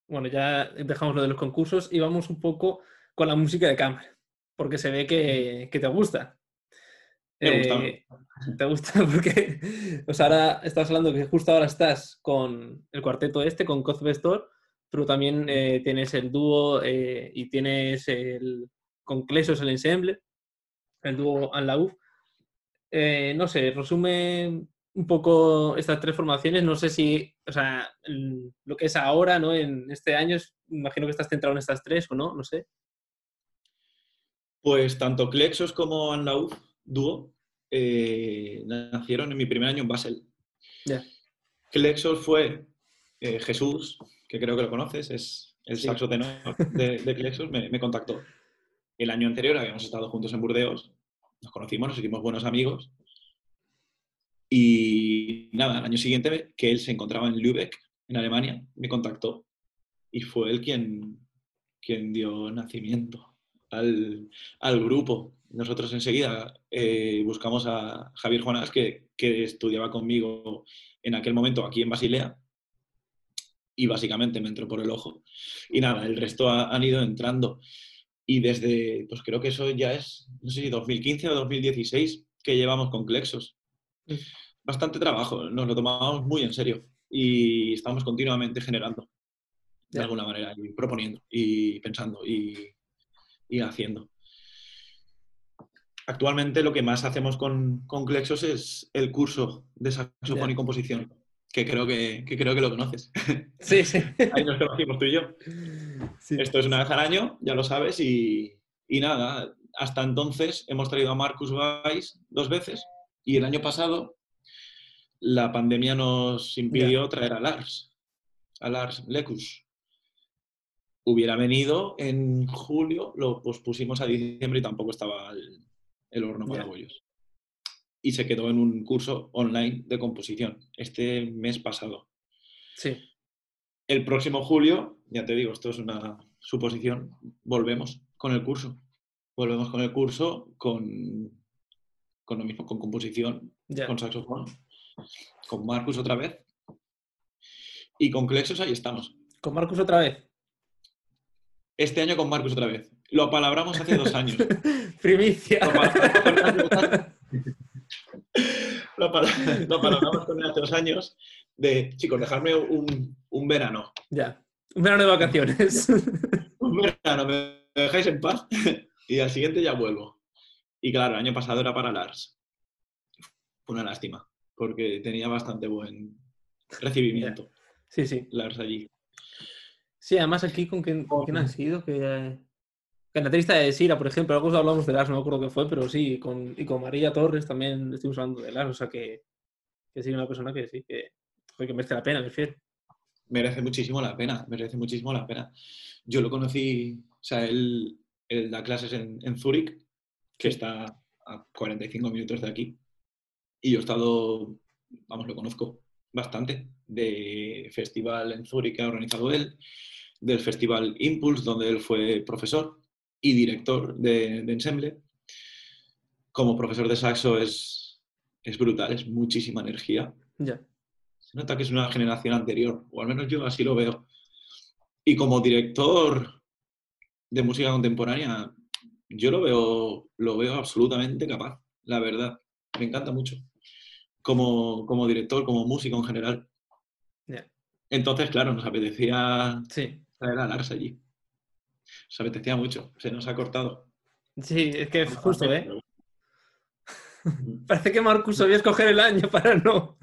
bueno, ya dejamos lo de los concursos y vamos un poco con la música de cámara porque se ve que, te gusta. Me gusta. Eh, te gusta porque, o ahora estás hablando que justo ahora estás con el cuarteto este, con Cozvestor, pero también eh, tienes el dúo eh, y tienes el, con Clesos el ensemble, el dúo en la UF. no sé, resume un poco estas tres formaciones. No sé si, o sea, lo que es ahora, ¿no? En este año, imagino que estás centrado en estas tres o no, no sé. Pues tanto Clexos como Anlauf, dúo, eh, nacieron en mi primer año en Basel. Yeah. Clexos fue eh, Jesús, que creo que lo conoces, es el saxo tenor de, de Clexos, me, contactó. El año anterior habíamos estado juntos en Burdeos, nos conocimos, nos hicimos buenos amigos. Y nada, el año siguiente, que él se encontraba en Lübeck, en Alemania, me contactó y fue él quien, quien dio nacimiento al, al grupo. Nosotros enseguida eh, buscamos a Javier Jonás, que, que, estudiaba conmigo en aquel momento aquí en Basilea, y básicamente me entró por el ojo. Y nada, el resto ha, han ido entrando. Y desde, pues creo que eso ya es, no sé si 2015 o 2016 que llevamos con Clexos. Mm. Bastante trabajo, nos lo tomamos muy en serio y estamos continuamente generando de alguna manera, y proponiendo y pensando y, y, haciendo. Actualmente lo que más hacemos con, con Clexos es el curso de saxofón y composición, que creo que, que, creo que lo conoces. Sí, sí. Ahí nos conocimos tú y yo. Esto es una vez al año, ya lo sabes, y, y nada, hasta entonces hemos traído a Marcus Weiss dos veces y el año pasado la pandemia nos impidió traer a Lars, a Lars Lecus. Hubiera venido en julio, lo pospusimos a diciembre y tampoco estaba el, el horno para bollos. Y se quedó en un curso online de composición este mes pasado. Sí. El próximo julio, ya te digo, esto es una suposición, volvemos con el curso. Volvemos con el curso con, con lo mismo, con composición, con saxofón con Marcus otra vez. Y con Clexos ahí estamos. ¿Con Marcus otra vez? Este año con Marcus otra vez. Lo palabramos hace dos años. Primicia. Lo, palabramos con él hace dos años de, chicos, dejarme un, un verano. Ya. Un verano de vacaciones. un verano, me dejáis en paz y al siguiente ya vuelvo. Y claro, el año pasado era para Lars. Fue una lástima porque tenía bastante buen recibimiento. Sí, sí. Lars allí. Sí, además aquí con quién, han sido, que, en la entrevista de Sira, por ejemplo, algo hablamos de Lars, no me acuerdo qué fue, pero sí, con, y con María Torres también estuvimos hablando de Lars, o sea que, que sí, una persona que sí, que, que merece la pena, me refiero. Merece muchísimo la pena, merece muchísimo la pena. Yo lo conocí, o sea, él, él da clases en, en Zúrich, que está a 45 minutos de aquí. Y yo he estado, vamos, lo conozco bastante, de festival en Zurich que ha organizado él, del festival Impulse, donde él fue profesor y director de, ensemble. Como profesor de saxo es, es brutal, es muchísima energía. Ya. Se nota que es una generación anterior, o al menos yo así lo veo. Y como director de música contemporánea, yo lo veo, lo veo absolutamente capaz, la verdad. Me encanta mucho como, director, como músico en general. Entonces, claro, nos apetecía traer a Lars allí. Nos apetecía mucho, se nos ha cortado. Sí, es que justo, ¿eh? Parece que Marcus sabía escoger el año para no.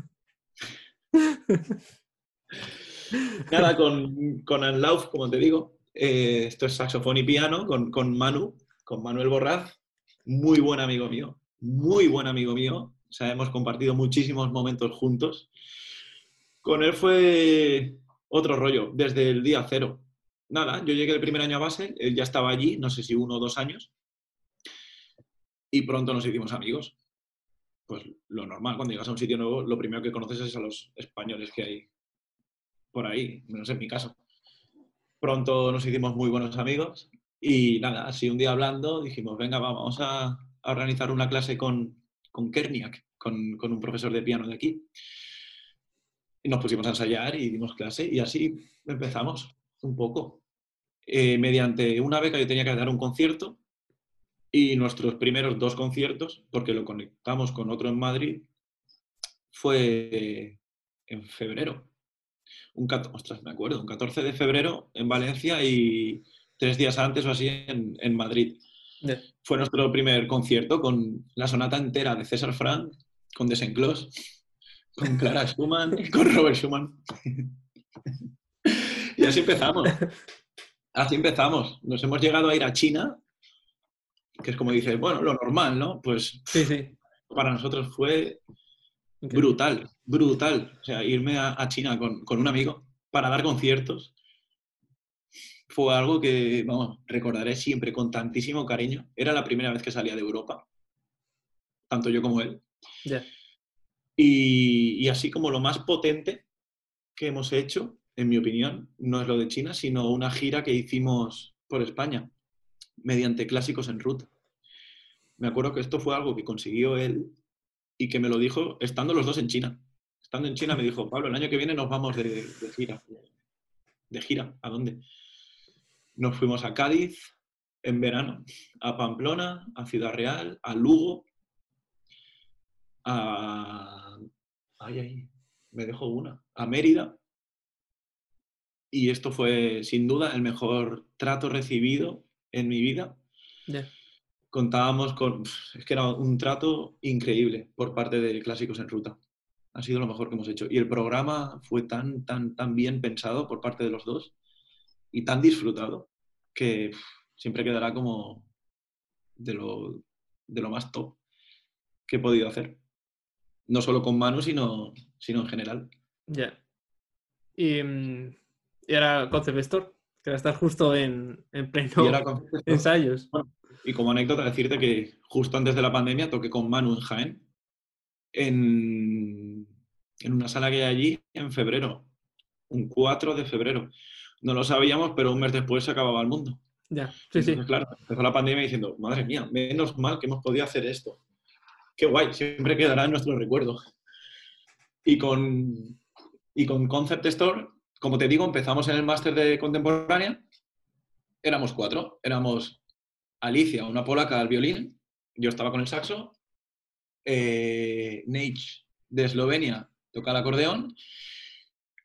Nada, con, con Anlauf, como te digo, eh, esto es saxofón y piano, con, con Manu, con Manuel Borraz, muy buen amigo mío, muy buen amigo mío, o sea, hemos compartido muchísimos momentos juntos. Con él fue otro rollo, desde el día cero. Nada, yo llegué el primer año a base, él ya estaba allí, no sé si uno o dos años, y pronto nos hicimos amigos. Pues lo normal, cuando llegas a un sitio nuevo, lo primero que conoces es a los españoles que hay por ahí, menos en mi caso. Pronto nos hicimos muy buenos amigos y nada, así un día hablando dijimos, venga, vamos a, organizar una clase con, con Kerniak, con, un profesor de piano de aquí. Y nos pusimos a ensayar y dimos clase y así empezamos un poco. Eh, mediante una beca yo tenía que dar un concierto y nuestros primeros dos conciertos, porque lo conectamos con otro en Madrid, fue en febrero. Un, ostras, me acuerdo, un 14 de febrero en Valencia y tres días antes o así en, en Madrid. Fue nuestro primer concierto con la sonata entera de César Frank con Desenclos, con Clara Schumann y con Robert Schumann. Y así empezamos. Así empezamos. Nos hemos llegado a ir a China, que es como dices, bueno, lo normal, ¿no? Pues sí, sí. para nosotros fue brutal, brutal. O sea, irme a, China con, un amigo para dar conciertos. fue algo que, vamos, recordaré siempre con tantísimo cariño. Era la primera vez que salía de Europa, tanto yo como él. Y, y, así como lo más potente que hemos hecho, en mi opinión, no es lo de China, sino una gira que hicimos por España, mediante clásicos en ruta. Me acuerdo que esto fue algo que consiguió él y que me lo dijo estando los dos en China. Estando en China me dijo, Pablo, el año que viene nos vamos de, gira. ¿De gira? ¿A dónde? Nos fuimos a Cádiz en verano, a Pamplona, a Ciudad Real, a Lugo, a... Ay, ay, me dejo una. A Mérida. Y esto fue, sin duda, el mejor trato recibido en mi vida. Contábamos con... Es que era un trato increíble por parte de Clásicos en Ruta. Ha sido lo mejor que hemos hecho. Y el programa fue tan, tan, tan bien pensado por parte de los dos y tan disfrutado que siempre quedará como de lo, de lo más top que he podido hacer. No solo con Manu, sino, sino en general. Ya. Y, mm, y, era Concept Store, que va a estar justo en, en pleno ensayos. y como anécdota, decirte que justo antes de la pandemia toqué con Manu en Jaén, en, en una sala que hay allí en febrero, un 4 de febrero no lo sabíamos, pero un mes después se acababa el mundo. Ya, sí, sí. Claro, empezó la pandemia diciendo, madre mía, menos mal que hemos podido hacer esto. Qué guay, siempre quedará en nuestro recuerdo. Y con, y con Concept Store, como te digo, empezamos en el máster de contemporánea. Éramos cuatro. Éramos Alicia, una polaca al violín. Yo estaba con el saxo. Eh, de Eslovenia, toca el acordeón.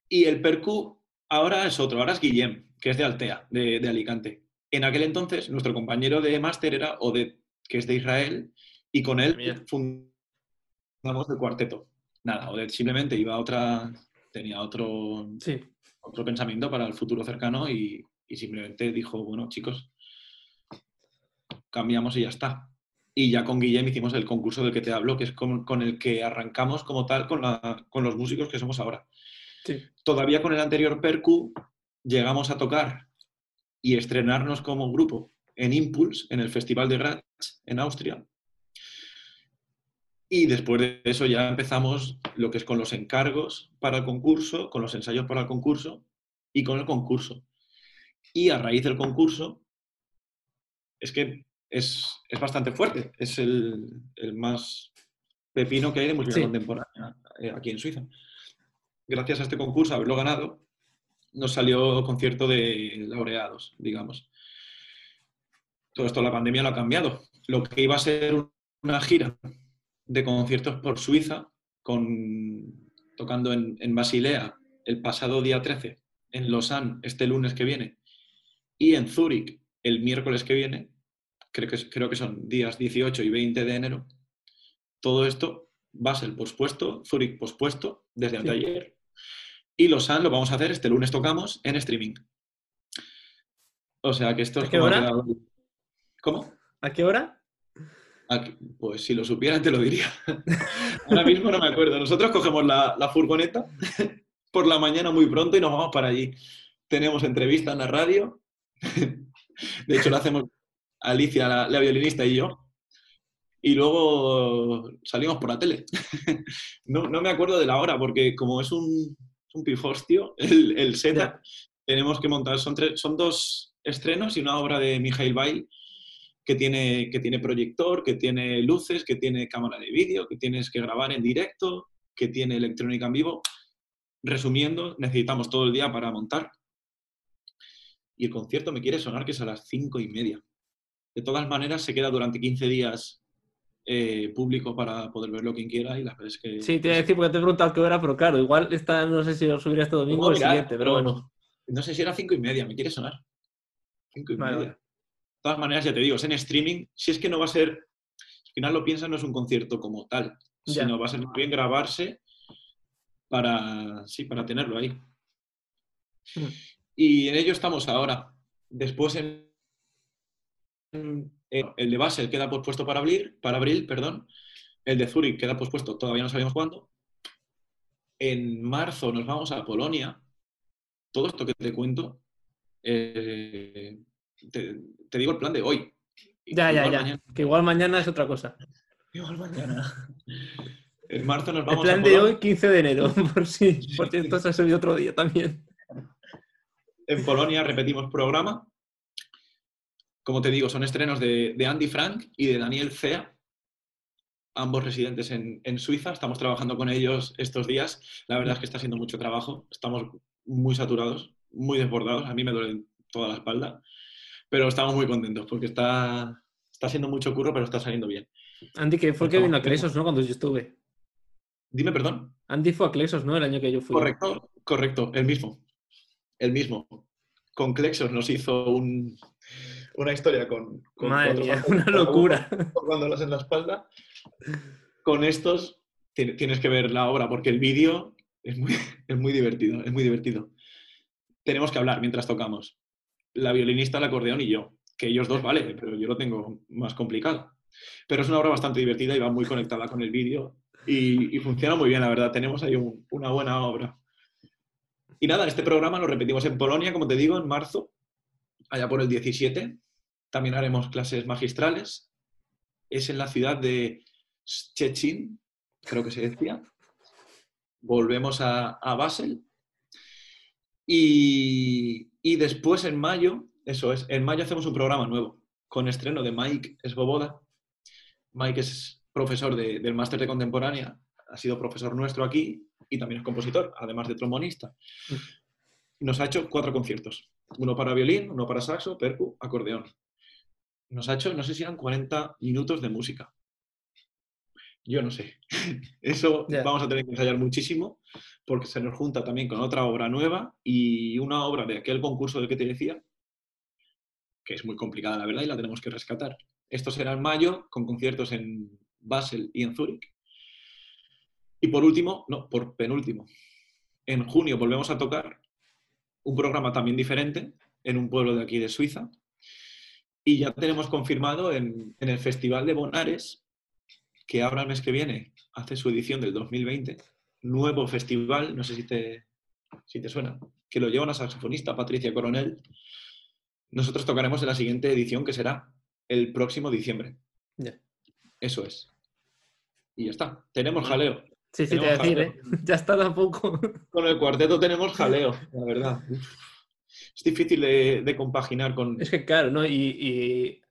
Y el percu Ahora es otro, ahora es Guillem, que es de Altea, de, Alicante. En aquel entonces, nuestro compañero de máster era Oded, que es de Israel, y con él fundamos el cuarteto. Nada, Oded simplemente iba a otra, tenía otro, otro pensamiento para el futuro cercano y, simplemente dijo, bueno, chicos, cambiamos y ya está. Y ya con Guillem hicimos el concurso del que te hablo, que es con, con el que arrancamos como tal con, la, con los músicos que somos ahora. Todavía con el anterior Percu llegamos a tocar y estrenarnos como grupo en Impulse, en el Festival de Graz, en Austria. Y después de eso ya empezamos lo que es con los encargos para el concurso, con los ensayos para el concurso y con el concurso. Y a raíz del concurso, es que es, bastante fuerte, es el, más pepino que hay de música contemporánea eh, aquí en Suiza gracias a este concurso, haberlo ganado, nos salió concierto de laureados, digamos. Todo esto la pandemia lo ha cambiado. Lo que iba a ser una gira de conciertos por Suiza, con, tocando en, Basilea el pasado día 13, en Lausanne este lunes que viene, y en Zúrich el miércoles que viene, creo que, creo que son días 18 y 20 de enero, todo esto va a ser pospuesto, Zúrich pospuesto desde ayer y los lo vamos a hacer, este lunes tocamos en streaming. O sea que esto es qué hora? ¿Cómo? ¿A qué hora? Pues si lo supieran te lo diría. Ahora mismo no me acuerdo. Nosotros cogemos la, furgoneta por la mañana muy pronto y nos vamos para allí. Tenemos entrevista en la radio. De hecho, lo hacemos Alicia, la, violinista, y yo. Y luego salimos por la tele. No, no me acuerdo de la hora porque como es un, un pifostio el, el setup. Tenemos que montar, son, tres, son dos estrenos y una obra de Mijail Bail que tiene, que tiene proyector, que tiene luces, que tiene cámara de vídeo, que tienes que grabar en directo, que tiene electrónica en vivo. Resumiendo, necesitamos todo el día para montar. Y el concierto me quiere sonar que es a las cinco y media. De todas maneras, se queda durante 15 días eh, público para poder verlo quien quiera y las veces que... Sí, te iba a decir porque te he preguntado qué hora, pero claro, igual esta, no sé si lo subirá este domingo o el siguiente, pero bueno. No sé si era cinco y media, me quiere sonar. Cinco y media. De todas maneras, ya te digo, es en streaming. Si es que no va a ser, al final lo piensas, no es un concierto como tal, sino va a ser bien grabarse para, sí, para tenerlo ahí. Hmm. Y en ello estamos ahora. Después en el de Basel queda pospuesto para abril, para abril, perdón. El de Zurich queda pospuesto, todavía no sabemos cuándo. En marzo nos vamos a Polonia. Todo esto que te cuento Eh, te, digo el plan de hoy. Ya, ya, ya. Que igual mañana es otra cosa. Igual mañana. En marzo nos vamos El plan de hoy, 15 de enero, por si, por cierto, se ha subido otro día también. En Polonia repetimos programa. Como te digo, son estrenos de, Andy Frank y de Daniel Cea, ambos residentes en, Suiza. Estamos trabajando con ellos estos días. La verdad es que está siendo mucho trabajo. Estamos muy saturados, muy desbordados. A mí me duele toda la espalda. Pero estamos muy contentos porque está, está siendo mucho curro, pero está saliendo bien. Andy, que fue el que vino a Clesos, ¿no? Cuando yo estuve. Dime, perdón. Andy fue a Clexos, ¿no? El año que yo fui. Correcto, correcto, el mismo. El mismo. Con Clexos nos hizo una historia con. Madre mía, una locura. Tocándolas en la espalda. Con estos tienes que ver la obra porque el vídeo es muy, es muy divertido, es muy divertido. Tenemos que hablar mientras tocamos. La violinista, el acordeón y yo. Que ellos dos, vale, pero yo lo tengo más complicado. Pero es una obra bastante divertida y va muy conectada con el vídeo y, funciona muy bien, la verdad. Tenemos ahí una buena obra. Y nada, este programa lo repetimos en Polonia, como te digo, en marzo, allá por el 17. También haremos clases magistrales. Es en la ciudad de Szczecin, creo que se decía. Volvemos a, Basel. Y, y, después en mayo, eso es, en mayo hacemos un programa nuevo con estreno de Mike Svoboda. Mike es profesor del máster de contemporánea, ha sido profesor nuestro aquí y también es compositor, además de trombonista. Mm. Nos ha hecho cuatro conciertos, uno para violín, uno para saxo, percu, acordeón. Nos ha hecho, no sé si eran 40 minutos de música. Yo no sé. Eso vamos a tener que ensayar muchísimo porque se nos junta también con otra obra nueva y una obra de aquel concurso del que te decía, que es muy complicada la verdad y la tenemos que rescatar. Esto será en mayo con conciertos en Basel y en Zúrich. Y por último, no, por penúltimo, en junio volvemos a tocar un programa también diferente en un pueblo de aquí de Suiza. Y ya tenemos confirmado en, el Festival de Bonares, que ahora el mes que viene hace su edición del 2020, nuevo festival, no sé si te, si te suena, que lo lleva una saxofonista, Patricia Coronel. Nosotros tocaremos en la siguiente edición, que será el próximo diciembre. Eso es. Y ya está. Tenemos jaleo. Sí, sí, te voy a decir, ¿eh? Ya está tampoco. Con el cuarteto tenemos jaleo, la verdad. Es difícil de, compaginar con. Es que claro, ¿no? Y,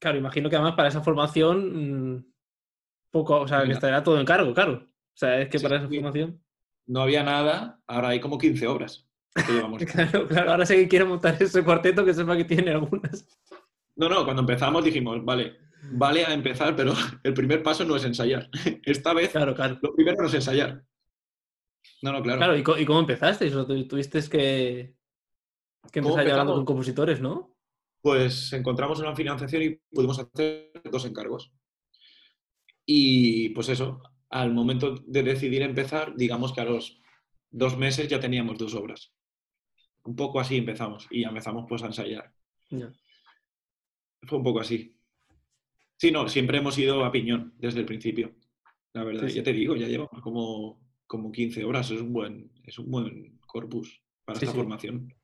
claro, imagino que además para esa formación mm, poco, o sea, que estará todo en cargo, claro. O sea, es que para esa formación. No había nada, ahora hay como 15 obras. claro, claro, ahora sé que quiero montar ese cuarteto que sepa que tiene algunas. No, no, cuando empezamos dijimos, vale, vale a empezar, pero el primer paso no es ensayar. Esta vez claro, claro. lo primero no es ensayar. No, no, claro. Claro, ¿y, cómo empezaste? ¿Tuviste que, que empezar hablando con compositores, no? Pues encontramos una financiación y pudimos hacer dos encargos. Y pues eso, al momento de decidir empezar, digamos que a los dos meses ya teníamos dos obras. Un poco así empezamos y empezamos pues a ensayar. Fue un poco así. Sí, no, siempre hemos ido a piñón desde el principio. La verdad, ya te digo, ya llevamos como, como 15 horas. Es un buen, es un buen corpus para esta formación.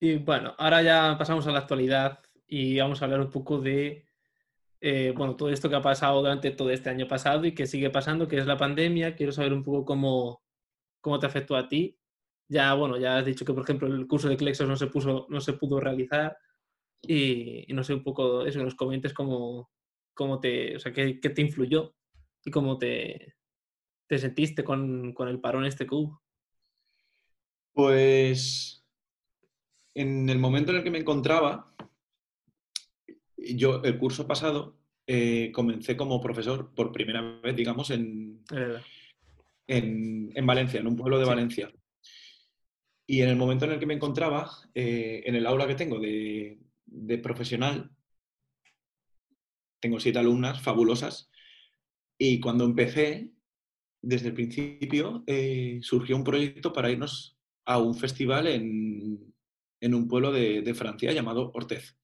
Y bueno, ahora ya pasamos a la actualidad y vamos a hablar un poco de eh, bueno, todo esto que ha pasado durante todo este año pasado y que sigue pasando, que es la pandemia. Quiero saber un poco cómo, cómo te afectó a ti. Ya, bueno, ya has dicho que, por ejemplo, el curso de Clexos no se, puso, no se pudo realizar. Y, no sé, un poco eso, que nos comentes cómo, cómo te, o sea, qué, qué, te influyó y cómo te, te sentiste con, con, el parón este cubo. Pues en el momento en el que me encontraba, yo el curso pasado eh, comencé como profesor por primera vez, digamos, en, en, en, Valencia, en un pueblo de Valencia. Y en el momento en el que me encontraba, eh, en el aula que tengo de, de profesional, tengo siete alumnas fabulosas y cuando empecé, desde el principio, eh, surgió un proyecto para irnos a un festival en, un pueblo de, Francia llamado Ortez.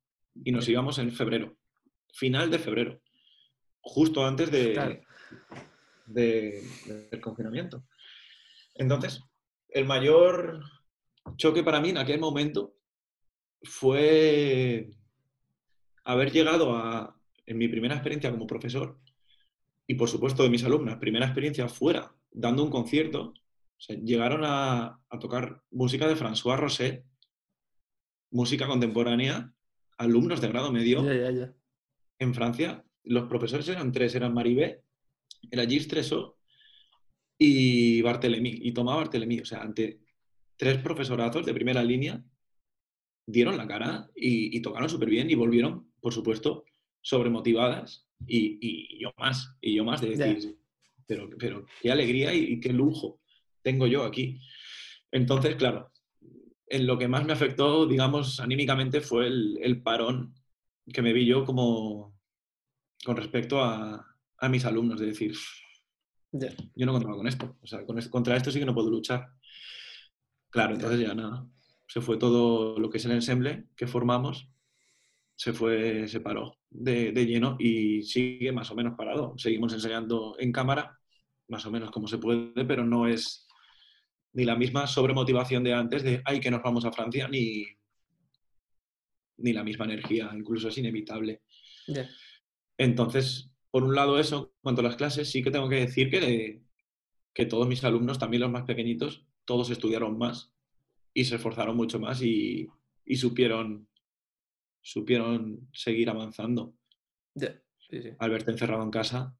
Y nos íbamos en febrero, final de febrero, justo antes de, del confinamiento. Entonces, el mayor choque para mí en aquel momento fue haber llegado a, en mi primera experiencia como profesor, y por supuesto de mis alumnas, primera experiencia fuera, dando un concierto, llegaron a, tocar música de François Roset, música contemporánea, alumnos de grado medio en Francia. Los profesores eran tres, eran Maribé, era Gilles Tresot y Barthélemy, y Tomás Barthélemy. O sea, ante tres profesorazos de primera línea, dieron la cara y, tocaron súper bien y volvieron, por supuesto, sobremotivadas y, y yo más, y yo más de decir, pero, pero qué alegría y, qué lujo tengo yo aquí. Entonces, claro, en lo que más me afectó, digamos, anímicamente fue el, parón que me vi yo como con respecto a, a mis alumnos, de decir, yo no contaba con esto, o sea, contra esto sí que no puedo luchar. Claro, entonces ya nada, se fue todo lo que es el ensemble que formamos, se fue, se paró de, lleno y sigue más o menos parado. Seguimos ensayando en cámara, más o menos como se puede, pero no es ni la misma sobremotivación de antes de, ay, que nos vamos a Francia, ni, ni la misma energía, incluso es inevitable. Entonces, por un lado eso, cuanto a las clases, sí que tengo que decir que, que todos mis alumnos, también los más pequeñitos, todos estudiaron más y se esforzaron mucho más y, supieron, supieron seguir avanzando. Al verte encerrado en casa,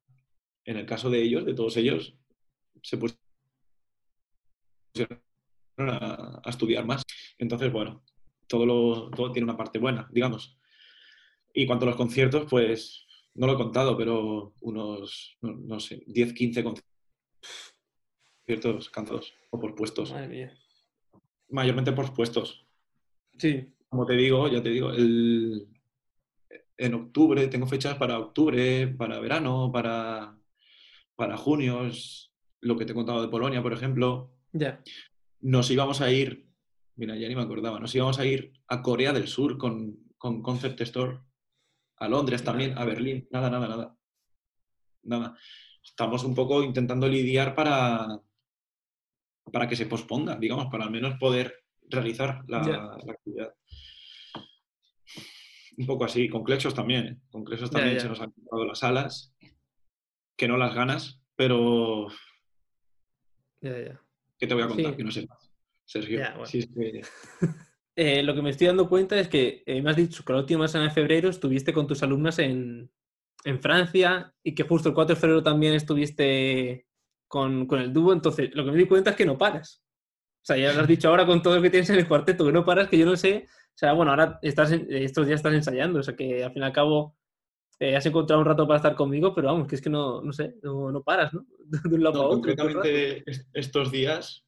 en el caso de ellos, de todos ellos, se pusieron a, estudiar más. Entonces, bueno, todo, todo tiene una parte buena, digamos. Y cuanto a los conciertos, pues no lo he contado, pero unos, no, sé, 10, 15 conciertos cantados o por puestos. Madre mía mayormente por puestos. Sí. Como te digo, ya te digo, el, en octubre, tengo fechas para octubre, para verano, para, para junio, es lo que te he contado de Polonia, por ejemplo. Ya. Nos íbamos a ir, mira, ya ni me acordaba, nos íbamos a ir a Corea del Sur con, con Concept Store, a Londres también, a Berlín, nada, nada, nada. Nada. Estamos un poco intentando lidiar para, para que se posponga, digamos, para al menos poder realizar la, actividad. Un poco así, con Clexos también. ¿eh? Con Clexos también se nos han quitado las alas, que no las ganas, pero... ¿Qué te voy a contar? Que no sé más. Sergio. Eh, lo que me estoy dando cuenta es que eh, me has dicho que la última semana de febrero estuviste con tus alumnas en, en Francia y que justo el 4 de febrero también estuviste con, el dúo, entonces lo que me di cuenta es que no paras. O sea, ya lo has dicho ahora con todo lo que tienes en el cuarteto, que no paras, que yo no sé. O sea, bueno, ahora estás estos días estás ensayando, o sea que al fin y al cabo eh, has encontrado un rato para estar conmigo, pero vamos, que es que no, no sé, no, paras, ¿no? De un lado a otro. Concretamente estos días,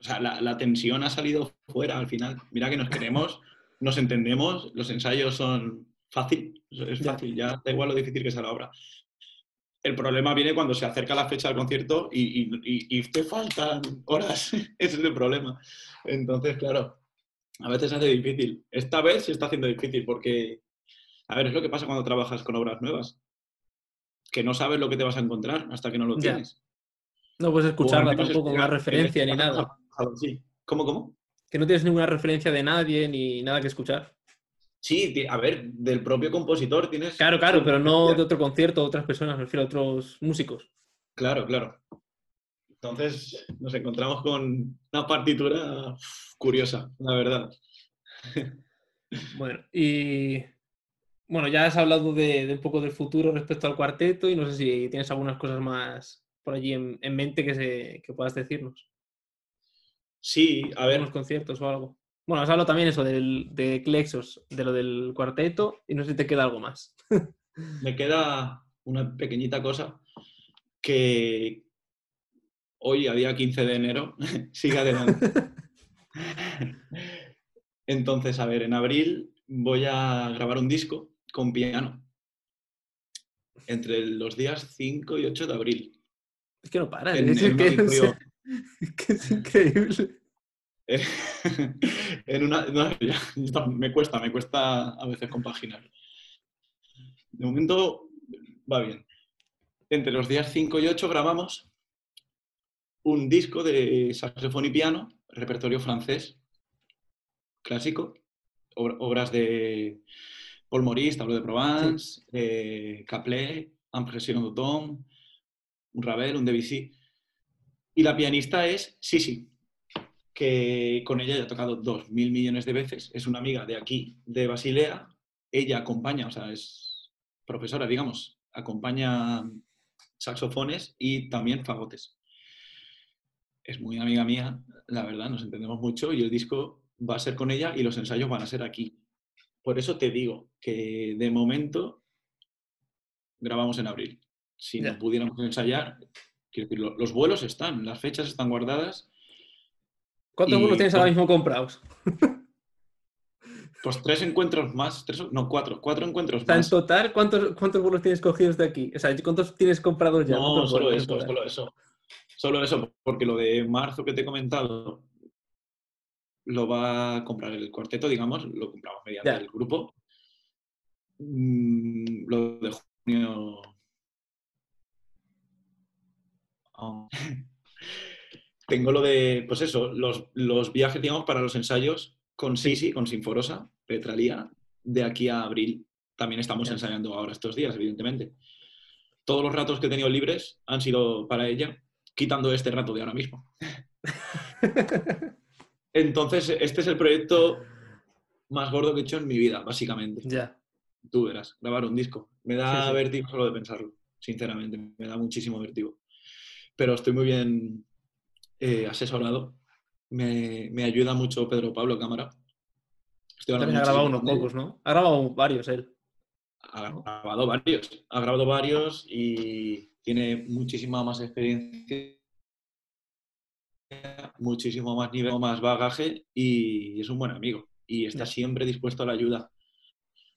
o sea, la, tensión ha salido fuera al final. Mira que nos queremos, nos entendemos, los ensayos son fácil, es fácil, ya da igual lo difícil que sea la obra. El problema viene cuando se acerca la fecha del concierto y, te faltan horas. Ese es el problema. Entonces, claro, a veces se hace difícil. Esta vez se está haciendo difícil porque, a ver, es lo que pasa cuando trabajas con obras nuevas. Que no sabes lo que te vas a encontrar hasta que no lo tienes. No puedes escucharla tampoco, una referencia ni nada. ¿Cómo, cómo? Que no tienes ninguna referencia de nadie ni nada que escuchar. Sí, a ver, del propio compositor tienes... Claro, claro, pero no de otro concierto, otras personas, me refiero a otros músicos. Claro, claro. Entonces nos encontramos con una partitura curiosa, la verdad. Bueno, y bueno, ya has hablado de, un poco del futuro respecto al cuarteto y no sé si tienes algunas cosas más por allí en, mente que, se, que puedas decirnos. Sí, a ver. Unos conciertos o algo. Bueno, has hablado también eso del, de Clexos, de lo del cuarteto, y no sé si te queda algo más. Me queda una pequeñita cosa que hoy, a día 15 de enero, sigue adelante. Entonces, a ver, en abril voy a grabar un disco con piano entre los días 5 y 8 de abril. Es que no para, es, que es increíble. en una, me cuesta, me cuesta a veces compaginar. De momento va bien. Entre los días 5 y 8 grabamos un disco de saxofón y piano, repertorio francés clásico, obras de Paul Maurice, Tableau de Provence, eh, Caplet, Impression d'automne, un Ravel, un Debussy. Y la pianista es Sisi, que con ella ya he tocado dos mil millones de veces. Es una amiga de aquí, de Basilea. Ella acompaña, o sea, es profesora, digamos, acompaña saxofones y también fagotes. Es muy amiga mía, la verdad, nos entendemos mucho y el disco va a ser con ella y los ensayos van a ser aquí. Por eso te digo que de momento grabamos en abril. Si no pudiéramos ensayar, los vuelos están, las fechas están guardadas. ¿Cuántos vuelos tienes ahora mismo comprados? Pues tres encuentros más, tres, no, cuatro, cuatro encuentros más. En total, ¿cuántos, ¿cuántos vuelos tienes cogidos de aquí? O sea, ¿cuántos tienes comprados ya? No, solo eso, solo eso. Solo eso, porque lo de marzo que te he comentado lo va a comprar el cuarteto, digamos, lo compramos mediante el grupo. Mm, lo de junio. Oh. Tengo lo de, pues eso, los, los, viajes, digamos, para los ensayos con Sisi, con Sinforosa, Petralía, de aquí a abril. También estamos ensayando ahora estos días, evidentemente. Todos los ratos que he tenido libres han sido para ella, quitando este rato de ahora mismo. Entonces, este es el proyecto más gordo que he hecho en mi vida, básicamente. Ya. Tú verás, grabar un disco. Me da vértigo solo de pensarlo, sinceramente. Me da muchísimo vértigo. Pero estoy muy bien eh, asesorado. Me, ayuda mucho Pedro Pablo Cámara. También ha grabado unos pocos, ¿no? Ha grabado varios él. Ha grabado varios. Ha grabado varios y tiene muchísima más experiencia muchísimo más nivel, más bagaje y es un buen amigo y está siempre dispuesto a la ayuda.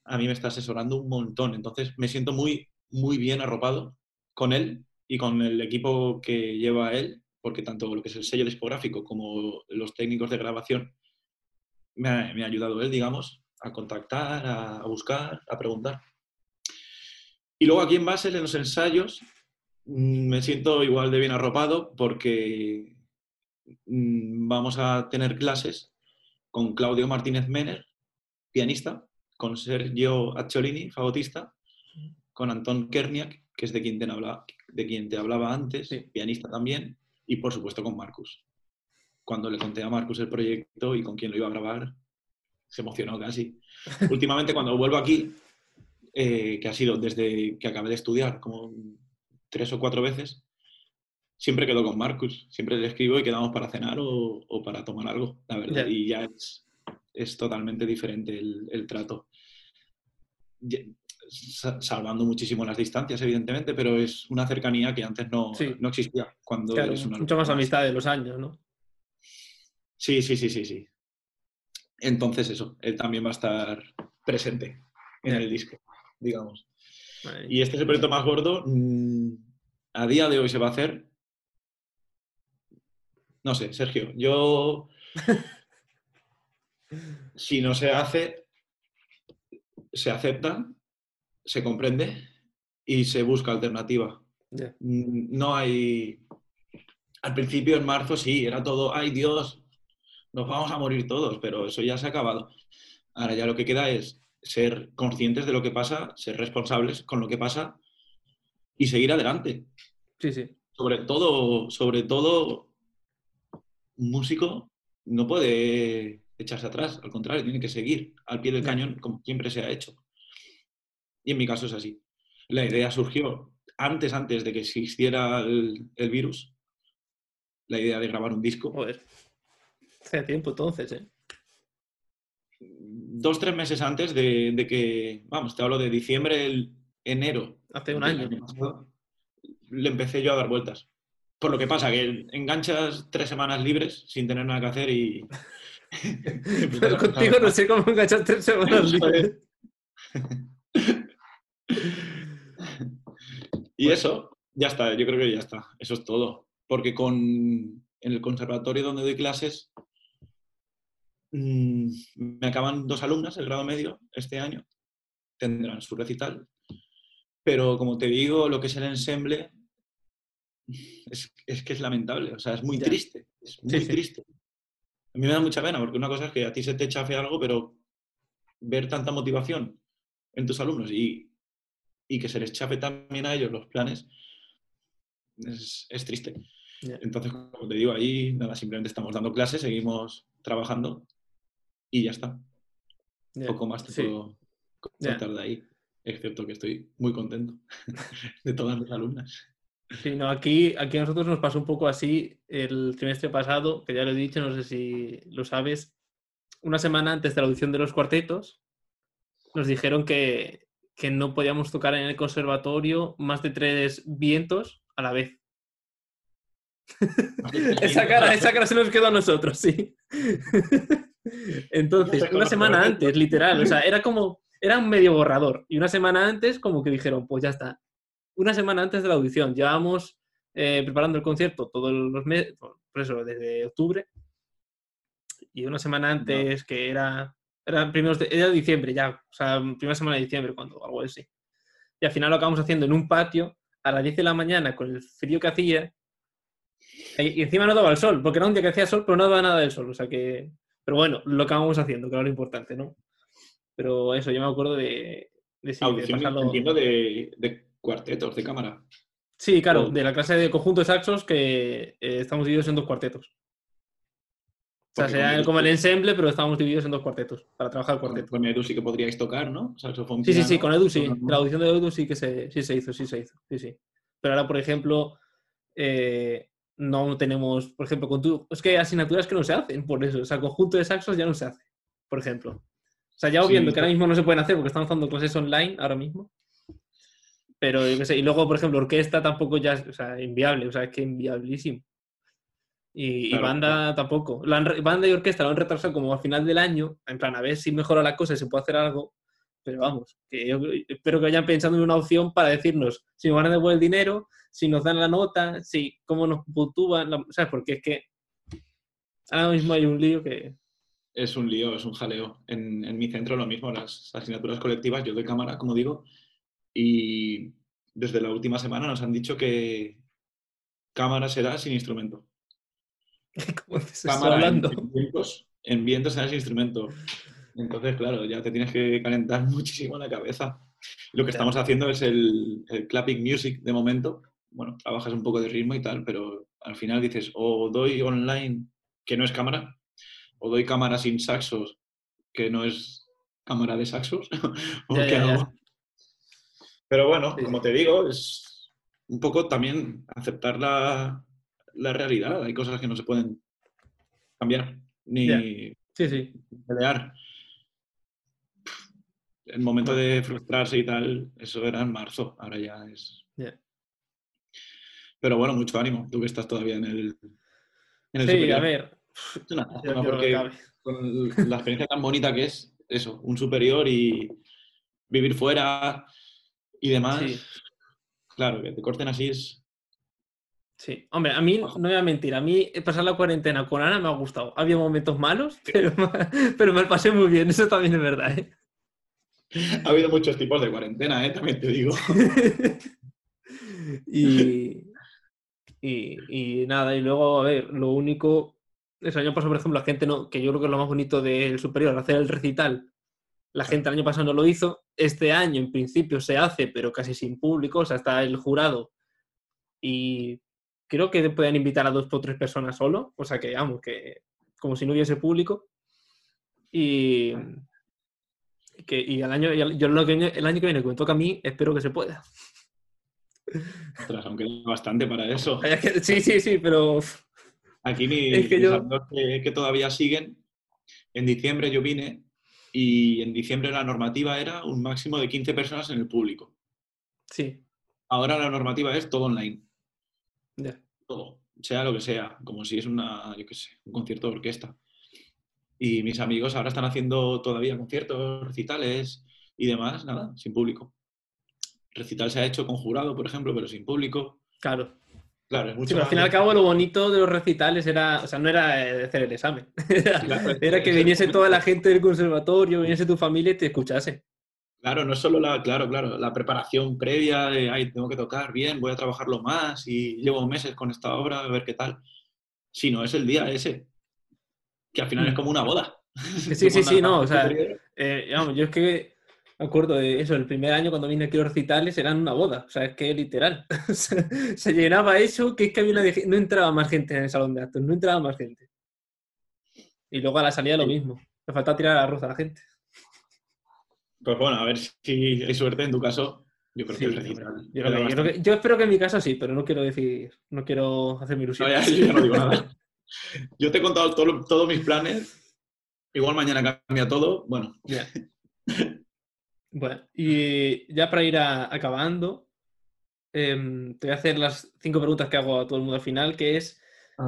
A mí me está asesorando un montón, entonces me siento muy, muy bien arropado con él y con el equipo que lleva él, porque tanto lo que es el sello discográfico como los técnicos de grabación me ha, me ha ayudado él, digamos, a contactar, a, buscar, a preguntar. Y luego aquí en Basel, en los ensayos, mm, me siento igual de bien arropado porque vamos a tener clases con Claudio Martínez Mener, pianista, con Sergio Acciolini, fagotista, con Antón Kerniak, que es de quien te, de quien te hablaba antes, pianista también, y por supuesto con Marcus. Cuando le conté a Marcus el proyecto y con quién lo iba a grabar, se emocionó casi. Últimamente cuando vuelvo aquí, eh, que ha sido desde que acabé de estudiar, como tres o cuatro veces, siempre quedo con Marcus, siempre le escribo y quedamos para cenar o, para tomar algo, la verdad. Y ya es, es, totalmente diferente el, trato. Salvando muchísimo las distancias, evidentemente, pero es una cercanía que antes no, no existía. Cuando es una mucho más amistad de los años, ¿no? Sí, sí, sí, sí, sí. Entonces eso, él también va a estar presente en el disco, digamos. Y este es el proyecto más gordo. Mm, a día de hoy se va a hacer no sé, Sergio, yo... si no se hace, se acepta, se comprende y se busca alternativa. Mm, no hay... Al principio, en marzo, sí, era todo, ay Dios, nos vamos a morir todos, pero eso ya se ha acabado. Ahora ya lo que queda es ser conscientes de lo que pasa, ser responsables con lo que pasa y seguir adelante. Sí, sí. Sobre todo, sobre todo un músico no puede echarse atrás, al contrario, tiene que seguir al pie del cañón como siempre se ha hecho. Y en mi caso es así. La idea surgió antes, antes de que existiera el, virus, la idea de grabar un disco. Joder. Hace tiempo entonces, ¿eh? Dos, tres meses antes de, que, vamos, te hablo de diciembre, enero. Hace un año. le empecé yo a dar vueltas. Por lo que pasa, que enganchas tres semanas libres sin tener nada que hacer y... Pero contigo no sé cómo enganchas tres semanas libres. y eso, ya está, yo creo que ya está. Eso es todo. Porque con en el conservatorio donde doy clases mm, me acaban dos alumnas, el grado medio, este año. Tendrán su recital. Pero como te digo, lo que es el ensemble es, que es lamentable, o sea, es muy triste, es muy triste. A mí me da mucha pena, porque una cosa es que a ti se te chafe algo, pero ver tanta motivación en tus alumnos y, y que se les chafe también a ellos los planes, es, es triste. Entonces, como te digo, ahí nada, simplemente estamos dando clases, seguimos trabajando y ya está. Poco más te puedo contar de ahí, excepto que estoy muy contento de todas mis alumnas. Sí, no, aquí, aquí a nosotros nos pasó un poco así el trimestre pasado, que ya lo he dicho, no sé si lo sabes, una semana antes de la audición de los cuartetos, nos dijeron que, que no podíamos tocar en el conservatorio más de tres vientos a la vez. esa, cara, esa cara se nos quedó a nosotros, sí. Entonces, una semana antes, literal, o sea, era como, era un medio borrador. Y una semana antes, como que dijeron, pues ya está. Una semana antes de la audición, llevamos eh, preparando el concierto todos los meses, por eso, desde octubre. Y una semana antes, que era, era, primeros de, era diciembre ya, o sea, primera semana de diciembre, cuando algo así. Y al final lo acabamos haciendo en un patio a las 10 de la mañana con el frío que hacía y encima no daba el sol, porque era un día que hacía sol, pero no daba nada del sol. O sea que. Pero bueno, lo que vamos haciendo, que era lo importante, ¿no? Pero eso, yo me acuerdo de. de, sí, de de, cuartetos, de cámara. Sí, claro, de la clase de conjunto de saxos que eh, estamos divididos en dos cuartetos. O sea, sea como el ensemble, pero estamos divididos en dos cuartetos para trabajar el cuarteto. Con Edu sí que podríais tocar, ¿no? sí, sí, sí, con Edu sí. La audición de Edu sí que se, sí se hizo, sí se hizo. Sí, sí. Pero ahora, por ejemplo, eh, no tenemos, por ejemplo, con tu, es que hay asignaturas que no se hacen por eso, o sea, conjunto de saxos ya no se hace, por ejemplo. O sea, ya viendo que ahora mismo no se pueden hacer porque estamos dando clases online ahora mismo. Pero yo qué sé, y luego, por ejemplo, orquesta tampoco ya, o sea, inviable, o sea, es que inviablísimo. Y, banda tampoco. La banda y orquesta lo han retrasado como al final del año, en plan, a ver si mejora la cosa y se puede hacer algo. Pero vamos, que yo espero que vayan pensando en una opción para decirnos si nos van a devolver el dinero, si nos dan la nota, si cómo nos puntúan, ¿sabes? Porque es que ahora mismo hay un lío que... Es un lío, es un jaleo. En, mi centro lo mismo, las asignaturas colectivas, yo doy cámara, como digo, y desde la última semana nos han dicho que cámara será sin instrumento. ¿Cómo te hablando? En vientos, en vientos será sin instrumento. Entonces, claro, ya te tienes que calentar muchísimo la cabeza. Lo que estamos haciendo es el, clapping music de momento. Bueno, trabajas un poco de ritmo y tal, pero al final dices, o doy online, que no es cámara, o doy cámara sin saxos, que no es cámara de saxos. Pero bueno, como te digo, es un poco también aceptar la, realidad. Hay cosas que no se pueden cambiar ni pelear el momento de frustrarse y tal, eso era en marzo, ahora ya es. Pero bueno, mucho ánimo, tú que estás todavía en el. En el sí, a ver. porque con la experiencia tan bonita que es, eso, un superior y vivir fuera y demás. Claro, que te corten así es. Sí, hombre, a mí, no voy a mentir, a mí pasar la cuarentena con Ana me ha gustado. Había momentos malos, pero, pero me pasé muy bien, eso también es verdad. ¿eh? Ha habido muchos tipos de cuarentena, ¿eh? también te digo. y, y, nada, y luego, a ver, lo único, el año pasado, por ejemplo, la gente no, que yo creo que es lo más bonito del superior, hacer el recital, la gente el año pasado no lo hizo, este año en principio se hace, pero casi sin público, o sea, está el jurado y creo que pueden invitar a dos o tres personas solo, o sea que, vamos, que como si no hubiese público. Y, que, y el año, yo lo que el año que viene, que me toca a mí, espero que se pueda. Ostras, aunque bastante para eso. Sí, sí, sí, pero. Aquí mis, que, que, que, todavía siguen, en diciembre yo vine y en diciembre la normativa era un máximo de 15 personas en el público. Sí. Ahora la normativa es todo online. Ya. Todo, sea lo que sea, como si es una, yo qué sé, un concierto de orquesta. Y mis amigos ahora están haciendo todavía conciertos, recitales y demás, nada, sin público. Recital se ha hecho con jurado, por ejemplo, pero sin público. Claro. Claro, mucho al fin y al cabo lo bonito de los recitales era, o sea, no era hacer el examen, era, que viniese toda la gente del conservatorio, viniese tu familia y te escuchase. Claro, no es solo la, claro, claro, la preparación previa de, ay, tengo que tocar bien, voy a trabajarlo más y llevo meses con esta obra, a ver qué tal. Sino es el día ese que al final es mm. como una boda. Sí, sí, sí, no, o sea, eh, yo es que me acuerdo de eso, el primer año cuando vine aquí a los recitales eran una boda, o sea, es que literal, se llenaba eso, que es que había una... no entraba más gente en el salón de actos, no entraba más gente. Y luego a la salida lo mismo, me falta tirar arroz a la gente. Pues bueno, a ver si hay suerte en tu caso. Yo creo que el recital. Yo, espero que en mi caso sí, pero no quiero decir, no quiero hacer mi ilusión. yo ya no digo nada. Yo te he contado todos mis planes. Igual mañana cambia todo. Bueno. Bueno, y ya para ir acabando, em, te voy a hacer las cinco preguntas que hago a todo el mundo al final, que es,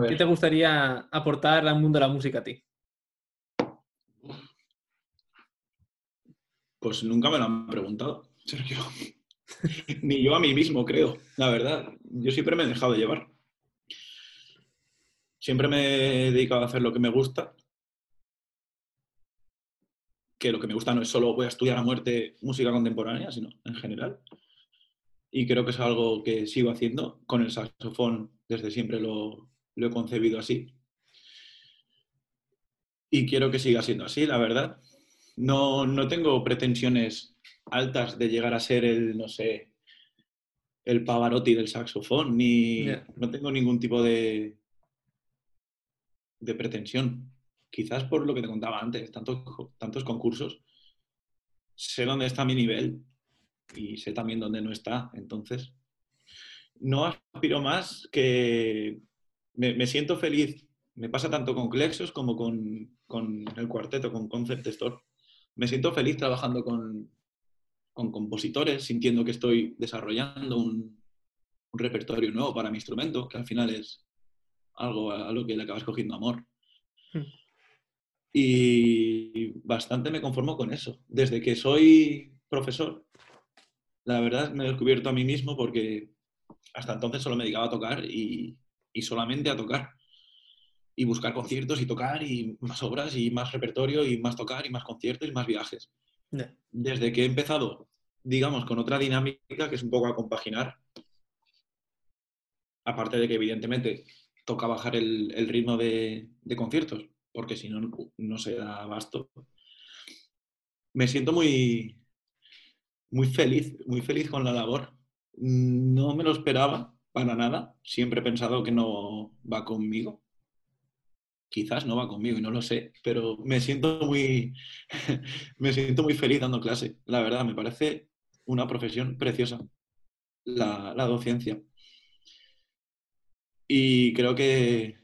¿qué te gustaría aportar al mundo de la música a ti? Pues nunca me lo han preguntado, Sergio. Ni yo a mí mismo, creo, la verdad. Yo siempre me he dejado de llevar. Siempre me he dedicado a hacer lo que me gusta. Que lo que me gusta no es solo voy a estudiar a muerte música contemporánea, sino en general. Y creo que es algo que sigo haciendo. Con el saxofón desde siempre lo, lo he concebido así. Y quiero que siga siendo así, la verdad no, no tengo pretensiones altas de llegar a ser el, no sé, el Pavarotti del saxofón, ni no tengo ningún tipo de, de pretensión. Quizás por lo que te contaba antes, tantos, concursos, sé dónde está mi nivel y sé también dónde no está. Entonces, no aspiro más que me, siento feliz. Me pasa tanto con Clexos como con, con el cuarteto, con Concept Store me siento feliz trabajando con, compositores, sintiendo que estoy desarrollando un, repertorio nuevo para mi instrumento, que al final es algo a lo que le acabas cogiendo amor. Y bastante me conformo con eso. Desde que soy profesor, la verdad me he descubierto a mí mismo porque hasta entonces solo me dedicaba a tocar y solamente a tocar y buscar conciertos y tocar y más obras y más repertorio y más tocar y más conciertos y más viajes. Desde que he empezado, digamos, con otra dinámica que es un poco a compaginar, aparte de que evidentemente toca bajar el, ritmo de, conciertos, porque si no, no se da abasto. Me siento muy, muy feliz, muy feliz con la labor. No me lo esperaba para nada. Siempre he pensado que no va conmigo quizás no va conmigo y no lo sé, pero me siento muy, me siento muy feliz dando clase. La verdad, me parece una profesión preciosa, la, docencia. Y creo que,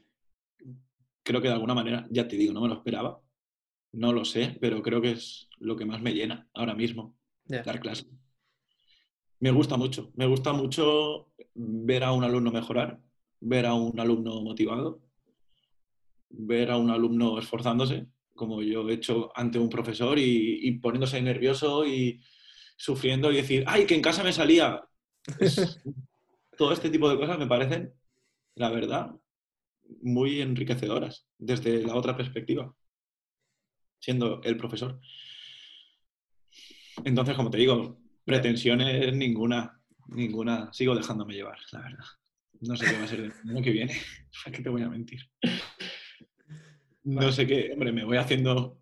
creo que de alguna manera, ya te digo, no me lo esperaba, no lo sé, pero creo que es lo que más me llena ahora mismo, dar clase. Me gusta mucho, me gusta mucho ver a un alumno mejorar, ver a un alumno motivado ver a un alumno esforzándose, como yo he hecho ante un profesor, y, poniéndose nervioso y sufriendo y decir, ¡ay, que en casa me salía! todo este tipo de cosas me parecen, la verdad, muy enriquecedoras desde la otra perspectiva, siendo el profesor. Entonces, como te digo, pretensiones ninguna, ninguna. Sigo dejándome llevar, la verdad. No sé qué va a ser el año que viene. ¿Para qué te voy a mentir? no sé qué, hombre, me voy haciendo,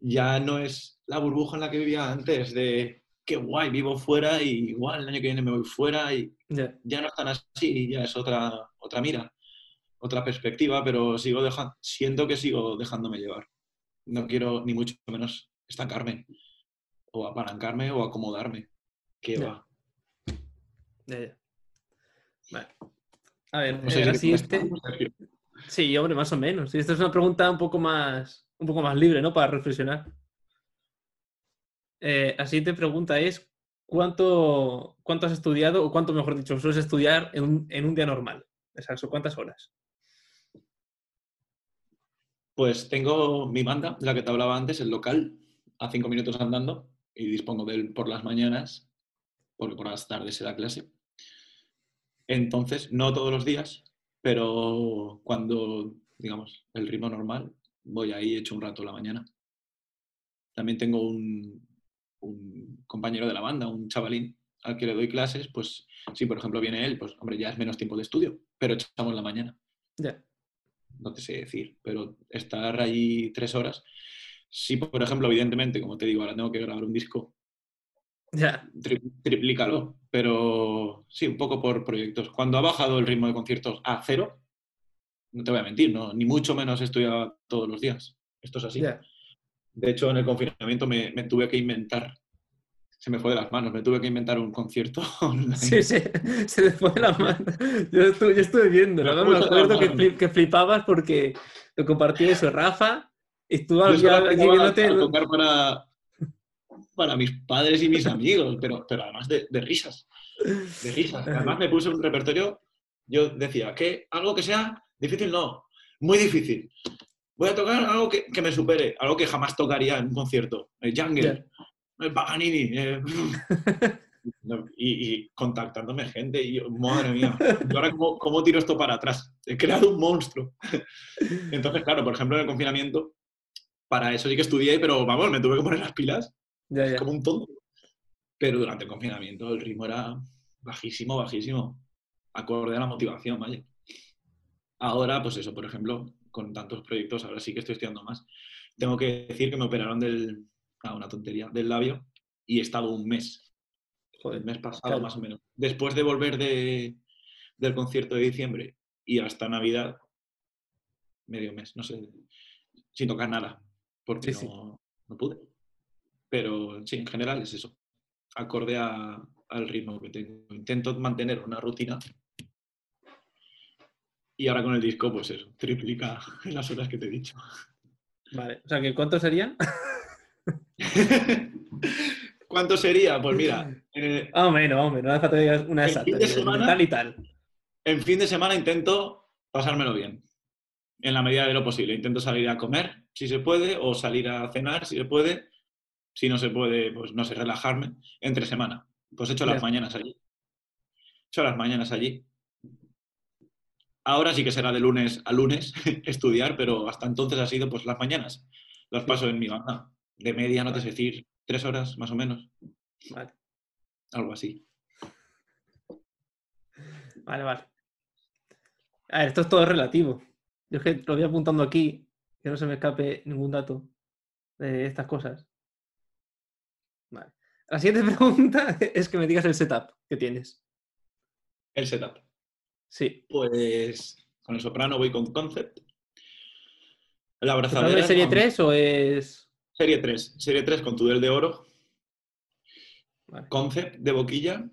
ya no es la burbuja en la que vivía antes de qué guay, vivo fuera y igual el año que viene me voy fuera y ya no están así, ya es otra, otra mira, otra perspectiva, pero sigo dejando, siento que sigo dejándome llevar. No quiero ni mucho menos estancarme o apalancarme o acomodarme. ¿Qué va? A ver, no sé si este... Sí, hombre, más o menos. Y esta es una pregunta un poco más, un poco más libre, ¿no? Para reflexionar. Eh, la siguiente pregunta es, ¿cuánto, ¿cuánto has estudiado, o cuánto, mejor dicho, sueles estudiar en un, en un día normal? Exacto, ¿cuántas horas? Pues tengo mi banda, de la que te hablaba antes, el local, a cinco minutos andando, y dispongo de él por las mañanas, porque por las tardes se da clase. Entonces, no todos los días, pero cuando, digamos, el ritmo normal, voy ahí hecho un rato la mañana. También tengo un, compañero de la banda, un chavalín al que le doy clases, pues si por ejemplo viene él, pues hombre, ya es menos tiempo de estudio, pero echamos la mañana. No te sé decir, pero estar allí tres horas, sí, por ejemplo, evidentemente, como te digo, ahora tengo que grabar un disco, ya. triplícalo, pero sí, un poco por proyectos. Cuando ha bajado el ritmo de conciertos a cero, no te voy a mentir, no, ni mucho menos estudiaba todos los días. Esto es así. De hecho, en el confinamiento me, tuve que inventar se me fue de las manos, me tuve que inventar un concierto Sí, sí, se me fue de las manos. Yo estuve, yo estuve viendo, ¿no? me acuerdo que, que, flipabas porque lo compartí eso, Rafa, y aquí viéndote... tocar para, para mis padres y mis amigos, pero, pero además de, de risas. De risas. Además me puse un repertorio, yo decía, que algo que sea difícil no, muy difícil voy a tocar algo que, me supere, algo que jamás tocaría en un concierto. El Jungle, Paganini. Eh, y, contactándome gente. Y madre mía, ¿y ahora cómo, tiro esto para atrás? He creado un monstruo. Entonces, claro, por ejemplo, en el confinamiento, para eso sí que estudié, pero vamos, me tuve que poner las pilas como un tonto. Pero durante el confinamiento el ritmo era bajísimo, bajísimo. Acorde a la motivación, vaya. Ahora, pues eso, por ejemplo, con tantos proyectos, ahora sí que estoy estudiando más. Tengo que decir que me operaron del, ah, una tontería, del labio y he estado un mes. Joder, el mes pasado más o menos. Después de volver de, del concierto de diciembre y hasta Navidad, medio mes, no sé, sin tocar nada, porque no, no, pude. Pero sí, en general es eso, acorde al ritmo que tengo. Intento mantener una rutina y ahora con el disco, pues eso, triplica las horas que te he dicho. Vale, o sea, que ¿cuánto sería? ¿Cuánto sería? Pues mira. Ah, menos, hombre, no hace falta una exacta. En fin de semana, tal y tal. En fin de semana intento pasármelo bien. En la medida de lo posible. Intento salir a comer, si se puede, o salir a cenar, si se puede. Si no se puede, pues no sé, relajarme. Entre semana. Pues he hecho las mañanas allí. He hecho las mañanas allí. Ahora sí que será de lunes a lunes estudiar, pero hasta entonces ha sido pues las mañanas. Las paso en mi banda. De media, no te sé decir, tres horas más o menos. Vale. Algo así. Vale, vale. A ver, esto es todo relativo. Yo es que lo voy apuntando aquí, que no se me escape ningún dato de estas cosas. Vale. La siguiente pregunta es que me digas el setup que tienes. El setup. Sí. Pues con el soprano voy con Concept. La abrazadera. ¿Es serie 3 o es.? Serie 3. Serie 3 con Tudel de oro. Concept de boquilla.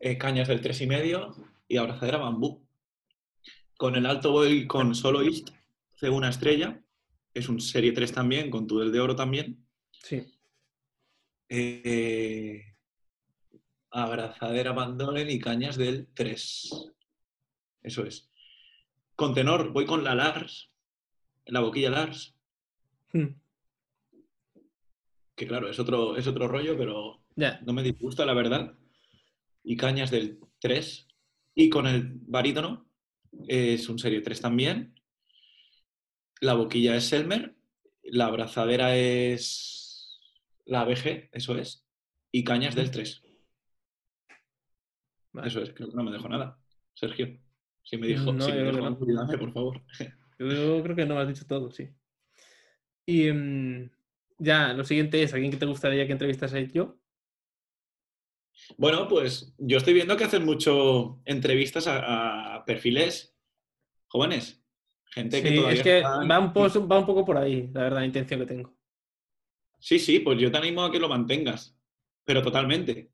Eh, cañas del 3,5 y abrazadera bambú. Con el alto voy con Soloist, C una estrella. Es un serie 3 también, con Tudel de oro también. Sí. Eh, abrazadera bandolen y cañas del 3. Eso es. Con tenor voy con la Lars, la boquilla Lars. Hmm. Que claro, es otro, es otro rollo, pero no me disgusta, la verdad. Y cañas del 3. Y con el barítono es un serie 3 también. La boquilla es Selmer. La abrazadera es la BG, eso es. Y cañas del 3. Eso es, creo que no me dejo nada. Sergio. Si me dijo, no, me por favor. Yo creo que no me has dicho todo, sí. Y mm, ya, lo siguiente es, ¿alguien que te gustaría que entrevistase yo? Bueno, pues yo estoy viendo que hacen mucho entrevistas a, perfiles jóvenes. Gente que todavía es que va, un poco, va un poco por ahí, la verdad, la intención que tengo. Sí, sí, pues yo te animo a que lo mantengas, pero totalmente.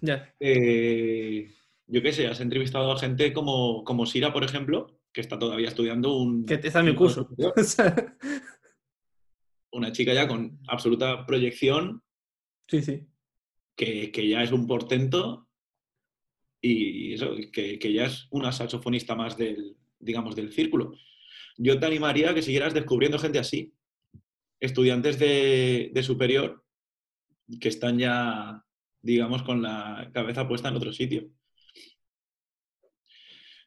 Ya. Eh, yo qué sé, has entrevistado a gente como, como Sira, por ejemplo, que está todavía estudiando un... Que está en mi curso. Una chica ya con absoluta proyección. Sí, sí. Que, ya es un portento y eso, que, ya es una saxofonista más del, digamos, del círculo. Yo te animaría a que siguieras descubriendo gente así. Estudiantes de, de superior que están ya, digamos, con la cabeza puesta en otro sitio.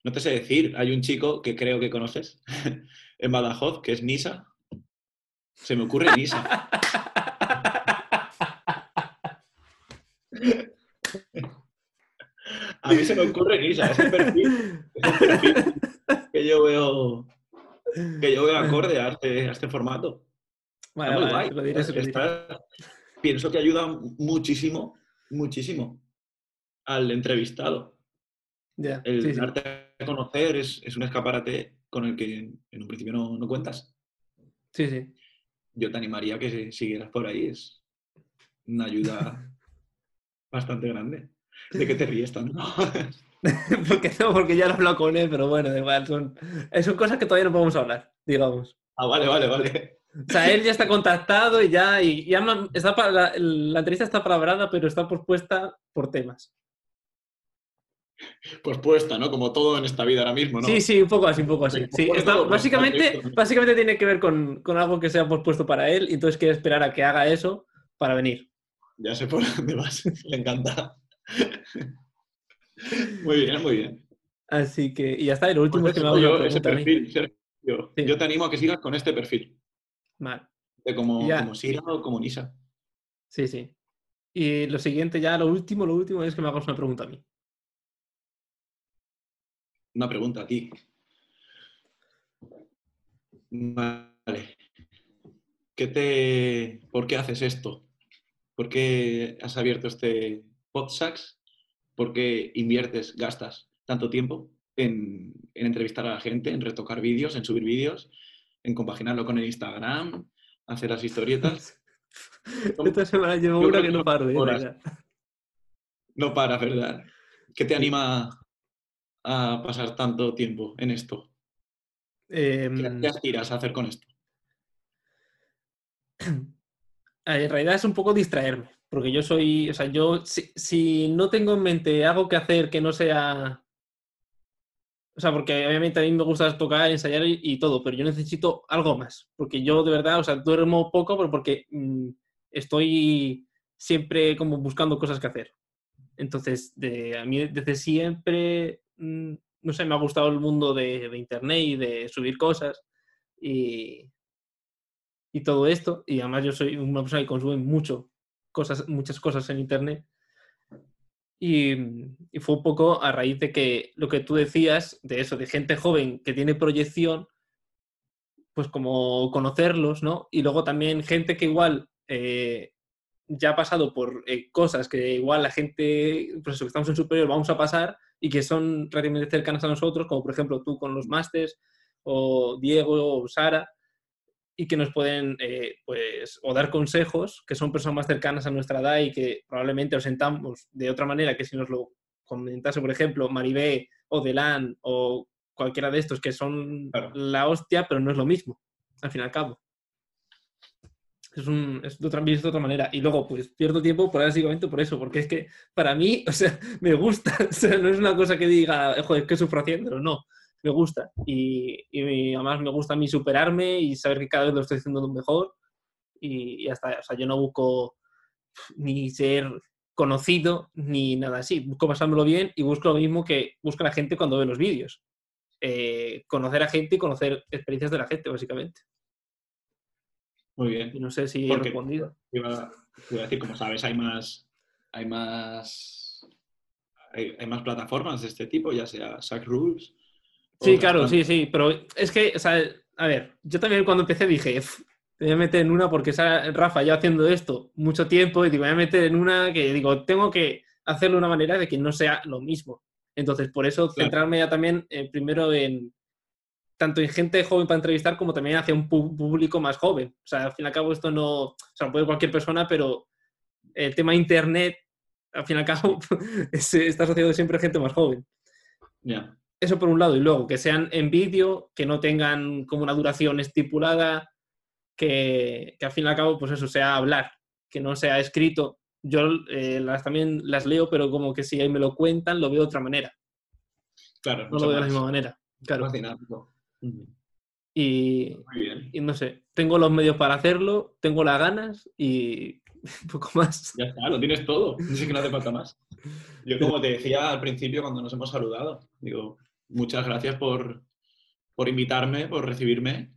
No te sé decir, hay un chico que creo que conoces en Badajoz, que es Nisa. Se me ocurre Nisa. A mí se me ocurre Nisa, es el perfil, que yo veo que yo veo acorde a este, a este formato. Vale, Está muy vale, guay. lo diré, lo. Está- pienso que ayuda muchísimo, muchísimo al entrevistado. El sí, sí. darte a conocer es, es un escaparate con el que en un principio no, no cuentas. Sí, sí. Yo te animaría a que siguieras por ahí. Es una ayuda bastante grande. ¿De qué te ríes tanto? porque no, porque ya lo he hablado con él, pero bueno, igual. Son, eh, son cosas que todavía no podemos hablar, digamos. ah, vale, vale, vale. O sea, él ya está contactado y ya, y ya está para, la, la entrevista está palabrada, pero está pospuesta por temas. Pues puesta, ¿no? Como todo en esta vida ahora mismo, ¿no? Sí, sí, un poco así, un poco así. Sí, está- pues, básicamente, básicamente tiene que ver con, con algo que se ha pospuesto para él y entonces quiere esperar a que haga eso para venir. Ya sé por dónde vas. Le encanta. Muy bien, muy bien. Así que, y ya está, y lo último Pues es que me hago yo, ese perfil, Sergio, Sí. yo te animo a que sigas con este perfil. Vale, De como, Ya. como Sira o como Nisa. sí, sí. Y lo siguiente, ya lo último, lo último es que me hagas una pregunta a mí. Una pregunta a ti. Vale. ¿Qué te... ¿Por qué haces esto? ¿Por qué has abierto este Podsax? ¿Por qué inviertes, gastas tanto tiempo en, en entrevistar a la gente, en retocar vídeos, en subir vídeos, en compaginarlo con el Instagram, hacer las historietas? Esta semana llevo una que no paro, ¿eh? No para, ¿verdad? ¿Qué te anima a pasar tanto tiempo en esto? Em, ¿Qué, qué aspiras a hacer con esto? en realidad es un poco distraerme, porque yo soy, o sea, yo si, si no tengo en mente algo que hacer que no sea, o sea, porque obviamente a mí me gusta tocar, ensayar y, y todo, pero yo necesito algo más, porque yo de verdad, o sea, duermo poco, pero porque mm, estoy siempre como buscando cosas que hacer. Entonces, de, a mí desde siempre, no sé, me ha gustado el mundo de, internet y de subir cosas y, y todo esto. Y además yo soy una persona que consume mucho cosas, muchas cosas en internet. Y, y fue un poco a raíz de que lo que tú decías, de eso, de gente joven que tiene proyección, pues como conocerlos, ¿no? Y luego también gente que igual eh, ya ha pasado por eh, cosas que igual la gente, pues eso, que estamos en superior, vamos a pasar y que son relativamente cercanas a nosotros, como por ejemplo tú con los másters, o Diego o Sara, y que nos pueden, eh, pues, o dar consejos, que son personas más cercanas a nuestra edad y que probablemente os sentamos de otra manera que si nos lo comentase, por ejemplo, Maribé o Delan o cualquiera de estos que son Claro. la hostia, pero no es lo mismo, al fin y al cabo. Es, un, es de, otra, visto de otra manera. Y luego, pues, pierdo tiempo por, básicamente por eso, porque es que para mí, o sea, me gusta. O sea, no es una cosa que diga, joder, ¿qué sufro haciéndolo? No, me gusta. Y, y además me gusta a mí superarme y saber que cada vez lo estoy haciendo mejor. Y, y ya está. O sea, yo no busco ni ser conocido ni nada así. Busco pasármelo bien y busco lo mismo que busca la gente cuando ve los vídeos. Eh, conocer a gente y conocer experiencias de la gente, básicamente. Muy bien. Y no sé si he respondido. Iba, iba a decir, como sabes, hay más, hay más, hay, hay más plataformas de este tipo, ya sea Sack Rules. Sí, claro, sí, sí, pero es que, o sea, a ver, yo también cuando empecé dije, "Uf, me voy a meter en una porque Rafa ya haciendo esto mucho tiempo y digo, me voy a meter en una que digo, tengo que hacerlo de una manera de que no sea lo mismo. Entonces, por eso Claro. centrarme ya también eh, primero en tanto en gente joven para entrevistar como también hacia un público más joven. O sea, al fin y al cabo esto no, o sea, lo puede cualquier persona, pero el tema internet, al fin y al cabo, es- está asociado siempre a gente más joven. Ya. Eso por un lado, y luego que sean en vídeo, que no tengan como una duración estipulada, que, que al fin y al cabo, pues eso, sea hablar, que no sea escrito. Yo eh, las también las leo, pero como que si ahí me lo cuentan, lo veo de otra manera. Claro, No lo veo de la misma manera. Claro. Y, no sé, tengo los medios para hacerlo, tengo las ganas y un poco más. Ya está, lo tienes todo. Ni siquiera hace falta más. Yo, como te decía al principio cuando nos hemos saludado, digo, muchas gracias por, por invitarme, por recibirme,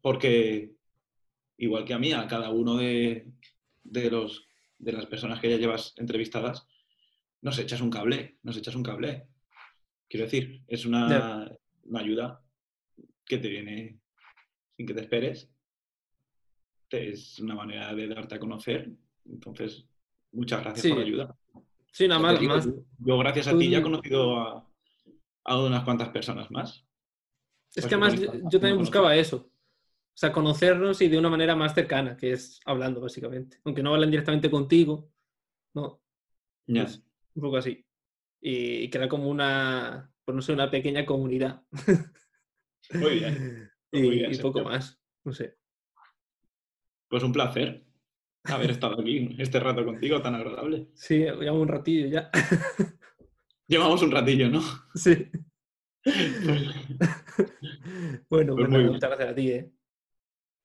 porque igual que a mí, a cada uno de, de los, de las personas que ya llevas entrevistadas, nos echas un cable, nos echas un cable. Quiero decir, es una, una ayuda que te viene sin que te esperes, es una manera de darte a conocer. Entonces, muchas gracias por la ayuda. Sí, nada más, más. Yo, gracias a ti, ya he conocido a, a unas cuantas personas más. Es que además yo, también buscaba eso. O sea, conocernos y de una manera más cercana, que es hablando, básicamente. Aunque no hablen directamente contigo, ¿no? Un poco así. Y, que era como una, pues no sé, una pequeña comunidad. Muy bien. y, poco más, no sé. Pues un placer haber estado aquí este rato contigo tan agradable. Sí, llevamos un ratillo ya. Llevamos un ratillo, ¿no? Sí. bueno, pues muchas gracias a ti, ¿eh?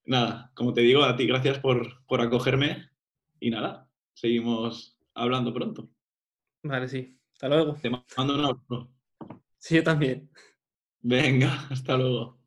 Nada, como te digo, a ti gracias por, por acogerme y nada, seguimos hablando pronto. Vale, sí. Hasta luego. Te mando un abrazo. Sí, yo también. Venga, hasta luego.